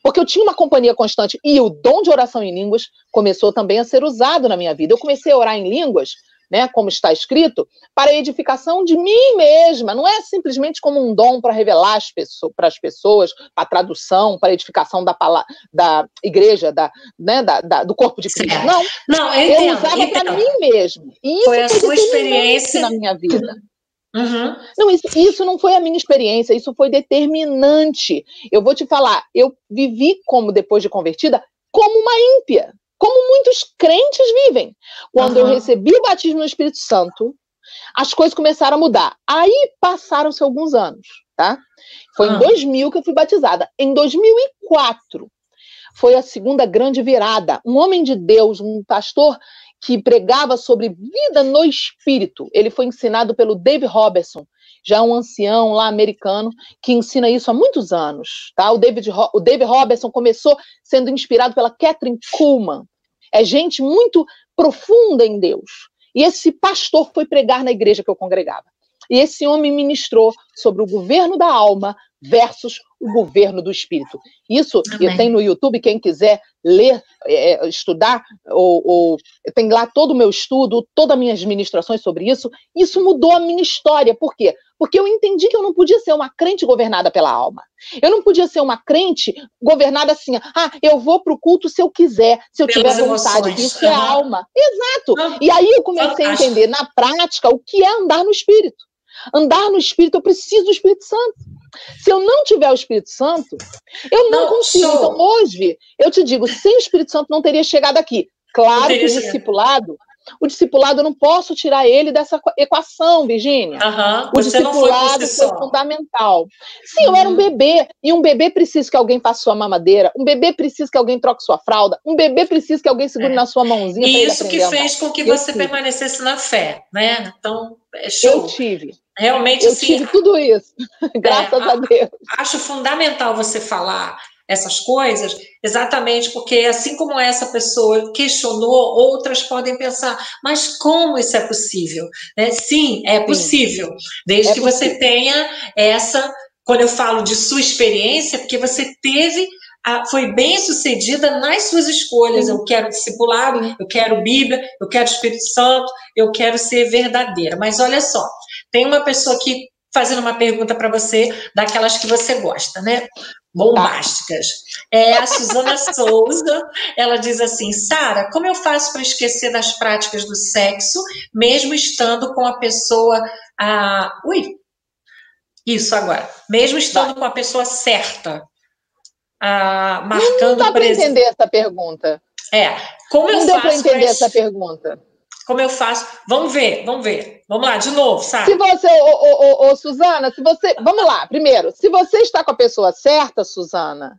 Porque eu tinha uma companhia constante. E o dom de oração em línguas começou também a ser usado na minha vida. Eu comecei a orar em línguas né, como está escrito, para a edificação de mim mesma. Não é simplesmente como um dom para revelar as pessoas, para as pessoas, para a tradução, para a edificação da, da igreja, da, né, da, da, do corpo de Cristo. Não, não eu, eu usava para mim mesmo. E isso foi a sua experiência na minha vida. Uhum. Não, isso, isso não foi a minha experiência, isso foi determinante. Eu vou te falar, eu vivi como, depois de convertida, como uma ímpia como muitos crentes vivem. Quando uhum. eu recebi o batismo no Espírito Santo, as coisas começaram a mudar. Aí passaram-se alguns anos, tá? Foi uhum. em 2000 que eu fui batizada. Em 2004 foi a segunda grande virada. Um homem de Deus, um pastor que pregava sobre vida no espírito. Ele foi ensinado pelo Dave Robertson, já um ancião lá americano que ensina isso há muitos anos, tá? O David o Dave Robertson começou sendo inspirado pela Catherine Kuhlman, é gente muito profunda em Deus. E esse pastor foi pregar na igreja que eu congregava. E esse homem ministrou sobre o governo da alma versus o governo do espírito. Isso Amém. eu tenho no YouTube, quem quiser ler, é, estudar, ou, ou, tem lá todo o meu estudo, todas as minhas ministrações sobre isso. Isso mudou a minha história. Por quê? Porque eu entendi que eu não podia ser uma crente governada pela alma. Eu não podia ser uma crente governada assim, ah, eu vou para o culto se eu quiser, se eu Pelas tiver vontade. Emoções. Isso uhum. é alma. Exato. Uhum. E aí eu comecei Fantástico. a entender na prática o que é andar no espírito. Andar no Espírito, eu preciso do Espírito Santo. Se eu não tiver o Espírito Santo, eu não, não consigo. Show. Então, hoje, eu te digo, sem o Espírito Santo não teria chegado aqui. Claro que o discipulado, o discipulado eu não posso tirar ele dessa equação, Virgínia. Uhum, o discipulado foi fundamental. Sim, uhum. eu era um uhum. bebê, e um bebê precisa que alguém faça sua mamadeira, um bebê precisa que alguém troque sua fralda, um bebê precisa que alguém segure é. na sua mãozinha. E isso que fez com que você permanecesse na fé, né? Então, é show. Eu tive. Realmente, eu sim. tive tudo isso, graças é, a Deus. Acho fundamental você falar essas coisas, exatamente porque, assim como essa pessoa questionou, outras podem pensar, mas como isso é possível? Né? Sim, é possível, Sim. desde é que possível. você tenha essa, quando eu falo de sua experiência, porque você teve foi bem sucedida nas suas escolhas. Eu quero discipulado, eu quero Bíblia, eu quero Espírito Santo, eu quero ser verdadeira. Mas olha só, tem uma pessoa aqui fazendo uma pergunta para você, daquelas que você gosta, né? Bombásticas. É a Suzana Souza, ela diz assim: Sara, como eu faço para esquecer das práticas do sexo, mesmo estando com a pessoa. Ah, ui, isso agora. Mesmo estando Vai. com a pessoa certa. Ah, marcando Não dá para entender essa pergunta. É. Como Não eu deu para entender essa pergunta. Como eu faço? Vamos ver, vamos ver. Vamos lá, de novo, sabe? Se você, ô, ô, ô, Suzana, se você. Vamos lá, primeiro, se você está com a pessoa certa, Suzana,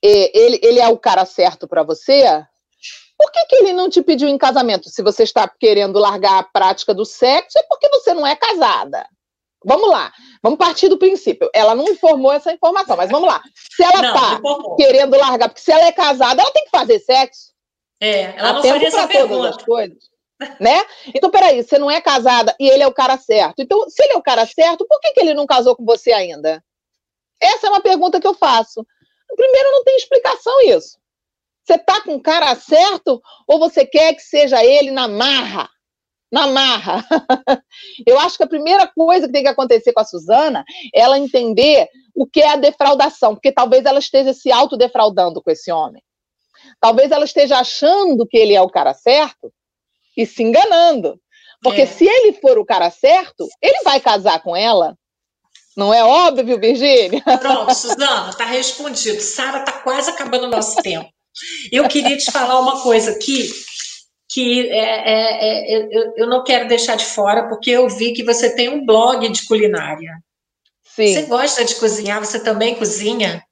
ele, ele é o cara certo para você, por que, que ele não te pediu em casamento? Se você está querendo largar a prática do sexo, é porque você não é casada. Vamos lá, vamos partir do princípio. Ela não informou essa informação, mas vamos lá. Se ela está querendo largar, porque se ela é casada, ela tem que fazer sexo. É, ela não faria essa pergunta. Coisas né? Então, peraí, você não é casada e ele é o cara certo. Então, se ele é o cara certo, por que, que ele não casou com você ainda? Essa é uma pergunta que eu faço. Primeiro, não tem explicação isso. Você tá com o cara certo ou você quer que seja ele na marra? Na marra. eu acho que a primeira coisa que tem que acontecer com a Suzana é ela entender o que é a defraudação, porque talvez ela esteja se autodefraudando com esse homem. Talvez ela esteja achando que ele é o cara certo e se enganando. Porque é. se ele for o cara certo, ele vai casar com ela. Não é óbvio, Virgínia? Pronto, Suzana, está respondido. Sara, está quase acabando o nosso tempo. Eu queria te falar uma coisa aqui que é, é, é, eu, eu não quero deixar de fora, porque eu vi que você tem um blog de culinária. Sim. Você gosta de cozinhar? Você também cozinha?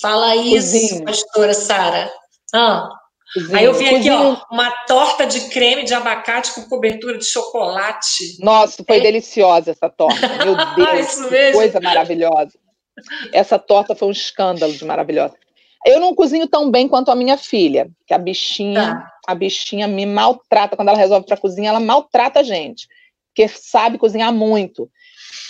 Fala isso, Cozinho. pastora Sara. Ah. Aí eu vi aqui, ó, uma torta de creme de abacate com cobertura de chocolate. Nossa, foi é. deliciosa essa torta. Meu Deus, que coisa maravilhosa. Essa torta foi um escândalo de maravilhosa. Eu não cozinho tão bem quanto a minha filha, que a bichinha, tá. a bichinha me maltrata. Quando ela resolve para cozinhar, ela maltrata a gente, porque sabe cozinhar muito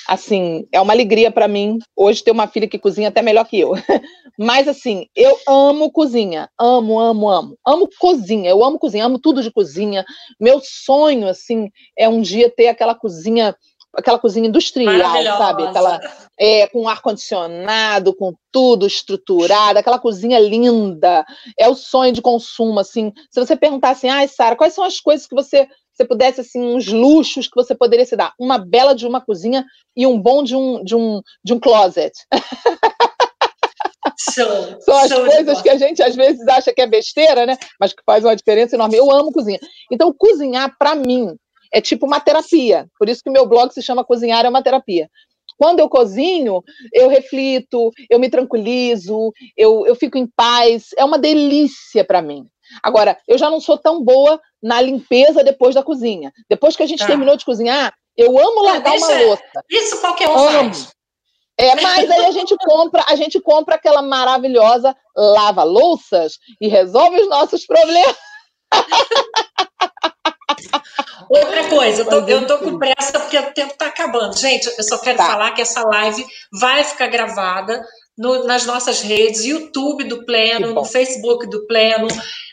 assim, é uma alegria para mim hoje ter uma filha que cozinha até melhor que eu. Mas assim, eu amo cozinha, amo, amo, amo. Amo cozinha, eu amo cozinha, amo tudo de cozinha. Meu sonho assim é um dia ter aquela cozinha aquela cozinha industrial, sabe? Aquela é, com ar condicionado, com tudo estruturado, aquela cozinha linda. É o sonho de consumo, assim. Se você perguntar assim, ai, ah, Sara, quais são as coisas que você você pudesse assim uns luxos que você poderia se dar, uma bela de uma cozinha e um bom de um de um de um closet. Show, São as show coisas que a gente às vezes acha que é besteira, né? Mas que faz uma diferença enorme. Eu amo cozinha. Então, cozinhar, para mim, é tipo uma terapia. Por isso que o meu blog se chama Cozinhar é uma terapia. Quando eu cozinho, eu reflito, eu me tranquilizo, eu, eu fico em paz. É uma delícia para mim. Agora, eu já não sou tão boa na limpeza depois da cozinha. Depois que a gente tá. terminou de cozinhar, eu amo largar uma louça. Isso qualquer um amo. faz. É, mas aí a gente compra, a gente compra aquela maravilhosa lava-louças e resolve os nossos problemas. Outra coisa, eu tô, eu tô com pressa porque o tempo está acabando. Gente, eu só quero tá. falar que essa live vai ficar gravada no, nas nossas redes, YouTube do Pleno, no Facebook do Pleno.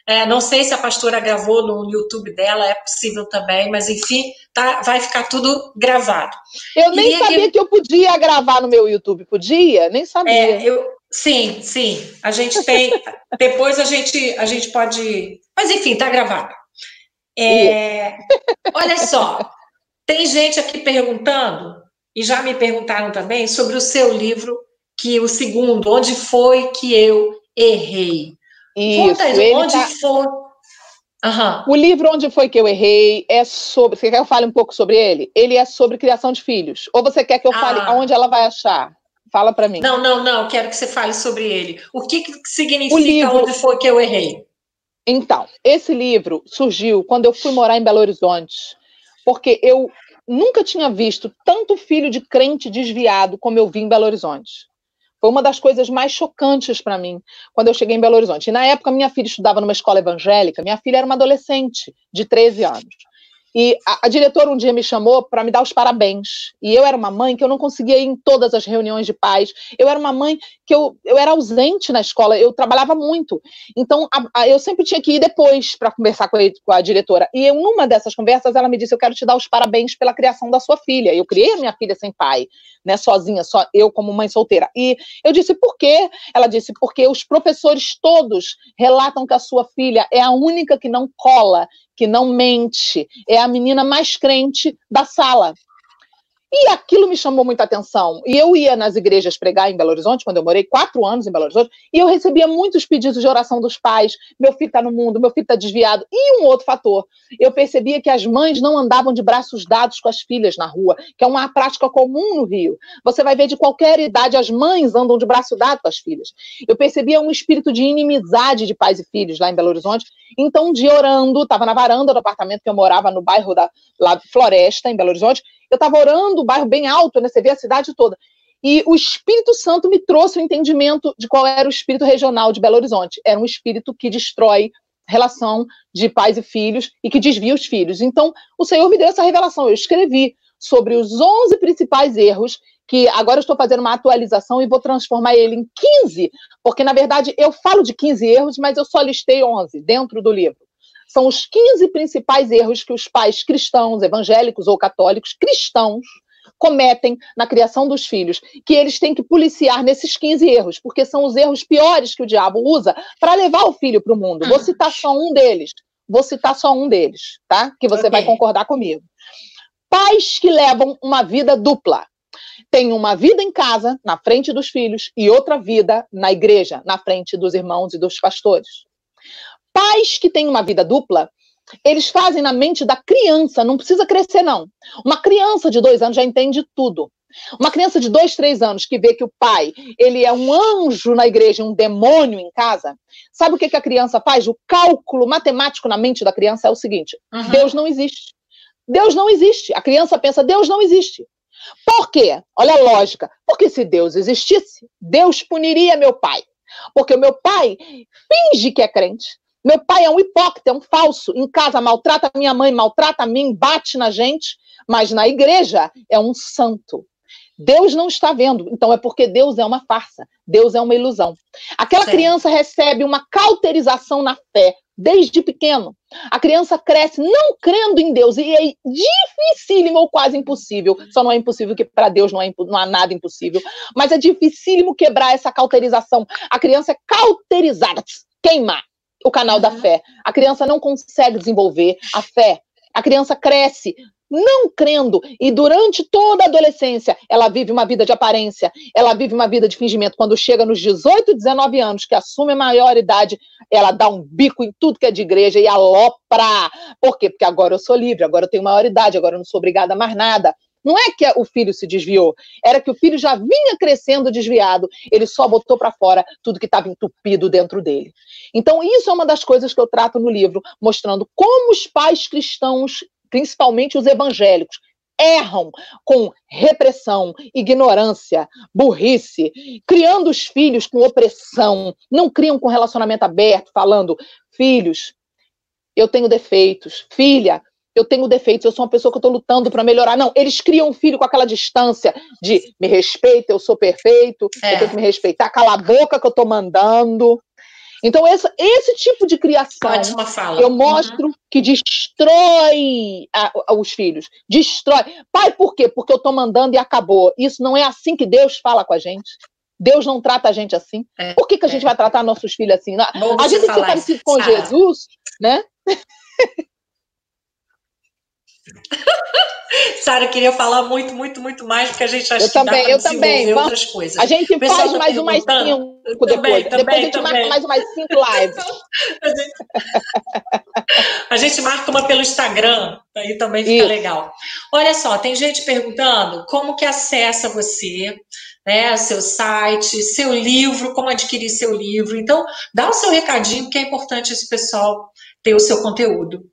É, não sei se a pastora gravou no YouTube dela, é possível também, mas enfim, tá, vai ficar tudo gravado. Eu nem sabia que... que... eu podia gravar no meu YouTube, podia? Nem sabia. É, eu, sim, sim. A gente tem. depois a gente, a gente pode. Mas enfim, tá gravado. É, olha só, tem gente aqui perguntando, e já me perguntaram também, sobre o seu livro que o segundo, onde foi que eu errei? Isso, Conta aí, onde tá... foi? Uhum. O livro Onde Foi Que Eu Errei é sobre. Você quer que eu fale um pouco sobre ele? Ele é sobre criação de filhos. Ou você quer que eu fale ah. aonde ela vai achar? Fala para mim. Não, não, não. Quero que você fale sobre ele. O que, que significa livro... Onde Foi Que Eu Errei? Então, esse livro surgiu quando eu fui morar em Belo Horizonte, porque eu nunca tinha visto tanto filho de crente desviado como eu vi em Belo Horizonte. Foi uma das coisas mais chocantes para mim quando eu cheguei em Belo Horizonte. E na época, minha filha estudava numa escola evangélica, minha filha era uma adolescente de 13 anos. E a, a diretora um dia me chamou para me dar os parabéns. E eu era uma mãe que eu não conseguia ir em todas as reuniões de pais. Eu era uma mãe que eu, eu era ausente na escola, eu trabalhava muito. Então, a, a, eu sempre tinha que ir depois para conversar com a, com a diretora. E eu, numa dessas conversas, ela me disse: Eu quero te dar os parabéns pela criação da sua filha. Eu criei a minha filha sem pai, né, sozinha, só eu como mãe solteira. E eu disse: Por quê? Ela disse: Porque os professores todos relatam que a sua filha é a única que não cola, que não mente, é a menina mais crente da sala. E aquilo me chamou muita atenção. E eu ia nas igrejas pregar em Belo Horizonte, quando eu morei quatro anos em Belo Horizonte, e eu recebia muitos pedidos de oração dos pais. Meu filho está no mundo, meu filho está desviado. E um outro fator, eu percebia que as mães não andavam de braços dados com as filhas na rua, que é uma prática comum no Rio. Você vai ver de qualquer idade, as mães andam de braço dado com as filhas. Eu percebia um espírito de inimizade de pais e filhos lá em Belo Horizonte. Então, um dia orando, estava na varanda do apartamento que eu morava no bairro da Floresta, em Belo Horizonte, eu estava orando, o bairro bem alto, né? Você vê a cidade toda. E o Espírito Santo me trouxe o entendimento de qual era o espírito regional de Belo Horizonte. Era um espírito que destrói relação de pais e filhos e que desvia os filhos. Então, o Senhor me deu essa revelação. Eu escrevi sobre os 11 principais erros que agora estou fazendo uma atualização e vou transformar ele em 15, porque na verdade eu falo de 15 erros, mas eu só listei 11 dentro do livro são os 15 principais erros que os pais cristãos, evangélicos ou católicos, cristãos, cometem na criação dos filhos, que eles têm que policiar nesses 15 erros, porque são os erros piores que o diabo usa para levar o filho para o mundo. Vou citar só um deles. Vou citar só um deles, tá? Que você okay. vai concordar comigo. Pais que levam uma vida dupla. Tem uma vida em casa, na frente dos filhos, e outra vida na igreja, na frente dos irmãos e dos pastores. Pais que têm uma vida dupla, eles fazem na mente da criança, não precisa crescer, não. Uma criança de dois anos já entende tudo. Uma criança de dois, três anos que vê que o pai ele é um anjo na igreja, um demônio em casa, sabe o que, que a criança faz? O cálculo matemático na mente da criança é o seguinte: uhum. Deus não existe. Deus não existe. A criança pensa, Deus não existe. Por quê? Olha a lógica. Porque se Deus existisse, Deus puniria meu pai. Porque o meu pai finge que é crente, meu pai é um hipócrita, é um falso. Em casa maltrata minha mãe, maltrata a mim, bate na gente, mas na igreja é um santo. Deus não está vendo, então é porque Deus é uma farsa, Deus é uma ilusão. Aquela certo. criança recebe uma cauterização na fé desde pequeno. A criança cresce não crendo em Deus e é dificílimo ou quase impossível. Só não é impossível que para Deus não, é, não há nada impossível, mas é dificílimo quebrar essa cauterização. A criança é cauterizada, queimar o canal da fé. A criança não consegue desenvolver a fé. A criança cresce não crendo e durante toda a adolescência ela vive uma vida de aparência, ela vive uma vida de fingimento. Quando chega nos 18, 19 anos, que assume a maioridade, ela dá um bico em tudo que é de igreja e alopra. Por quê? Porque agora eu sou livre, agora eu tenho maioridade, agora eu não sou obrigada a mais nada. Não é que o filho se desviou, era que o filho já vinha crescendo desviado, ele só botou para fora tudo que estava entupido dentro dele. Então, isso é uma das coisas que eu trato no livro, mostrando como os pais cristãos, principalmente os evangélicos, erram com repressão, ignorância, burrice, criando os filhos com opressão, não criam com relacionamento aberto, falando: filhos, eu tenho defeitos, filha, eu tenho defeitos, eu sou uma pessoa que eu estou lutando para melhorar. Não, eles criam um filho com aquela distância de me respeita, eu sou perfeito, é. eu tenho que me respeitar, cala a boca que eu estou mandando. Então, esse, esse tipo de criação eu mostro uhum. que destrói a, a, os filhos. Destrói. Pai, por quê? Porque eu estou mandando e acabou. Isso não é assim que Deus fala com a gente. Deus não trata a gente assim. É, por que, que a gente é. vai tratar nossos filhos assim? a gente que ser parecido com Jesus, né? Sara queria falar muito, muito, muito mais, porque a gente acha eu que também, dá eu também. outras coisas. A gente faz tá mais umas cinco depois. Também, depois a gente também. marca mais umas cinco lives. a, gente... a gente marca uma pelo Instagram, aí também fica Isso. legal. Olha só, tem gente perguntando como que acessa você, né, seu site, seu livro, como adquirir seu livro. Então, dá o seu recadinho, porque é importante esse pessoal ter o seu conteúdo.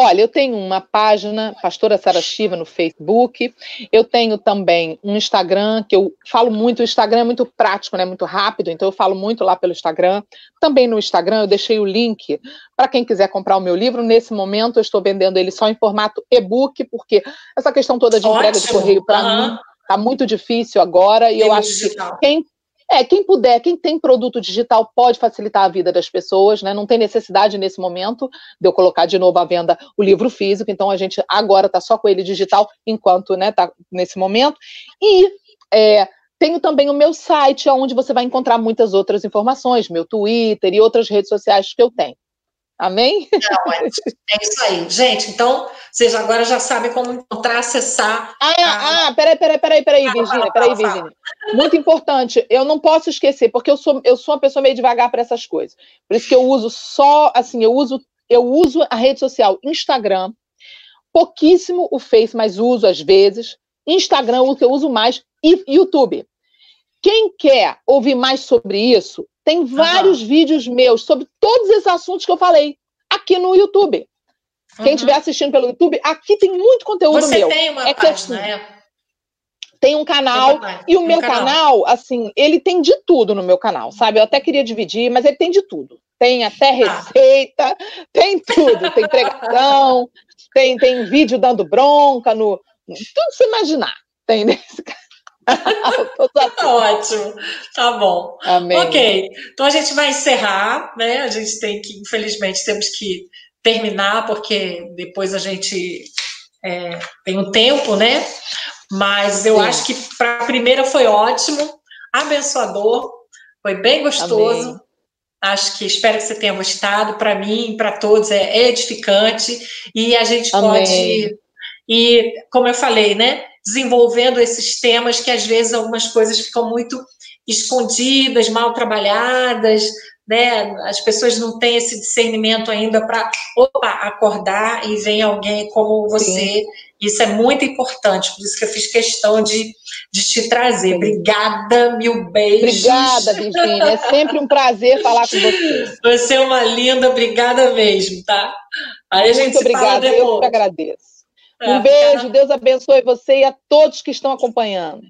Olha, eu tenho uma página, Pastora Sara Shiva, no Facebook. Eu tenho também um Instagram, que eu falo muito. O Instagram é muito prático, né? Muito rápido, então eu falo muito lá pelo Instagram. Também no Instagram eu deixei o link para quem quiser comprar o meu livro. Nesse momento eu estou vendendo ele só em formato e-book, porque essa questão toda de Ótimo. entrega de correio, para uhum. mim, está muito difícil agora. E eu acho que quem é, quem puder, quem tem produto digital pode facilitar a vida das pessoas, né? Não tem necessidade nesse momento de eu colocar de novo à venda o livro físico, então a gente agora está só com ele digital, enquanto né, tá nesse momento. E é, tenho também o meu site, onde você vai encontrar muitas outras informações, meu Twitter e outras redes sociais que eu tenho. Amém? Não, é, é, isso aí. Gente, então, vocês agora já sabem como encontrar, acessar. Ah, a... ah peraí, peraí, peraí, peraí, ah, Virgínia, peraí, Virgínia. Muito importante, eu não posso esquecer, porque eu sou, eu sou uma pessoa meio devagar para essas coisas. Por isso que eu uso só, assim, eu uso, eu uso a rede social Instagram, pouquíssimo o Face, mas uso às vezes. Instagram o que eu uso mais, e YouTube. Quem quer ouvir mais sobre isso, tem vários uhum. vídeos meus sobre todos esses assuntos que eu falei aqui no YouTube. Uhum. Quem estiver assistindo pelo YouTube, aqui tem muito conteúdo Você meu. Você tem uma é página, que, assim, é? Tem um canal, tem e o meu canal. canal, assim, ele tem de tudo no meu canal, sabe? Eu até queria dividir, mas ele tem de tudo. Tem até ah. receita, ah. tem tudo. Tem pregação, tem, tem vídeo dando bronca, no tudo se imaginar. Tem nesse canal. tá ótimo, tá bom. Amém. Ok, então a gente vai encerrar, né? A gente tem que, infelizmente, temos que terminar, porque depois a gente é, tem um tempo, né? Mas eu Sim. acho que para a primeira foi ótimo, abençoador, foi bem gostoso. Amém. Acho que espero que você tenha gostado. Para mim, para todos, é edificante e a gente Amém. pode. E, como eu falei, né? Desenvolvendo esses temas que às vezes algumas coisas ficam muito escondidas, mal trabalhadas, né? As pessoas não têm esse discernimento ainda para opa, acordar e vem alguém como você. Sim. Isso é muito importante, por isso que eu fiz questão de, de te trazer. Obrigada, mil beijos. Obrigada, Virginia. É sempre um prazer falar com você. Você é uma linda, obrigada mesmo, tá? Aí a gente muito obrigada, eu que agradeço. Um é, beijo, Deus abençoe você e a todos que estão acompanhando.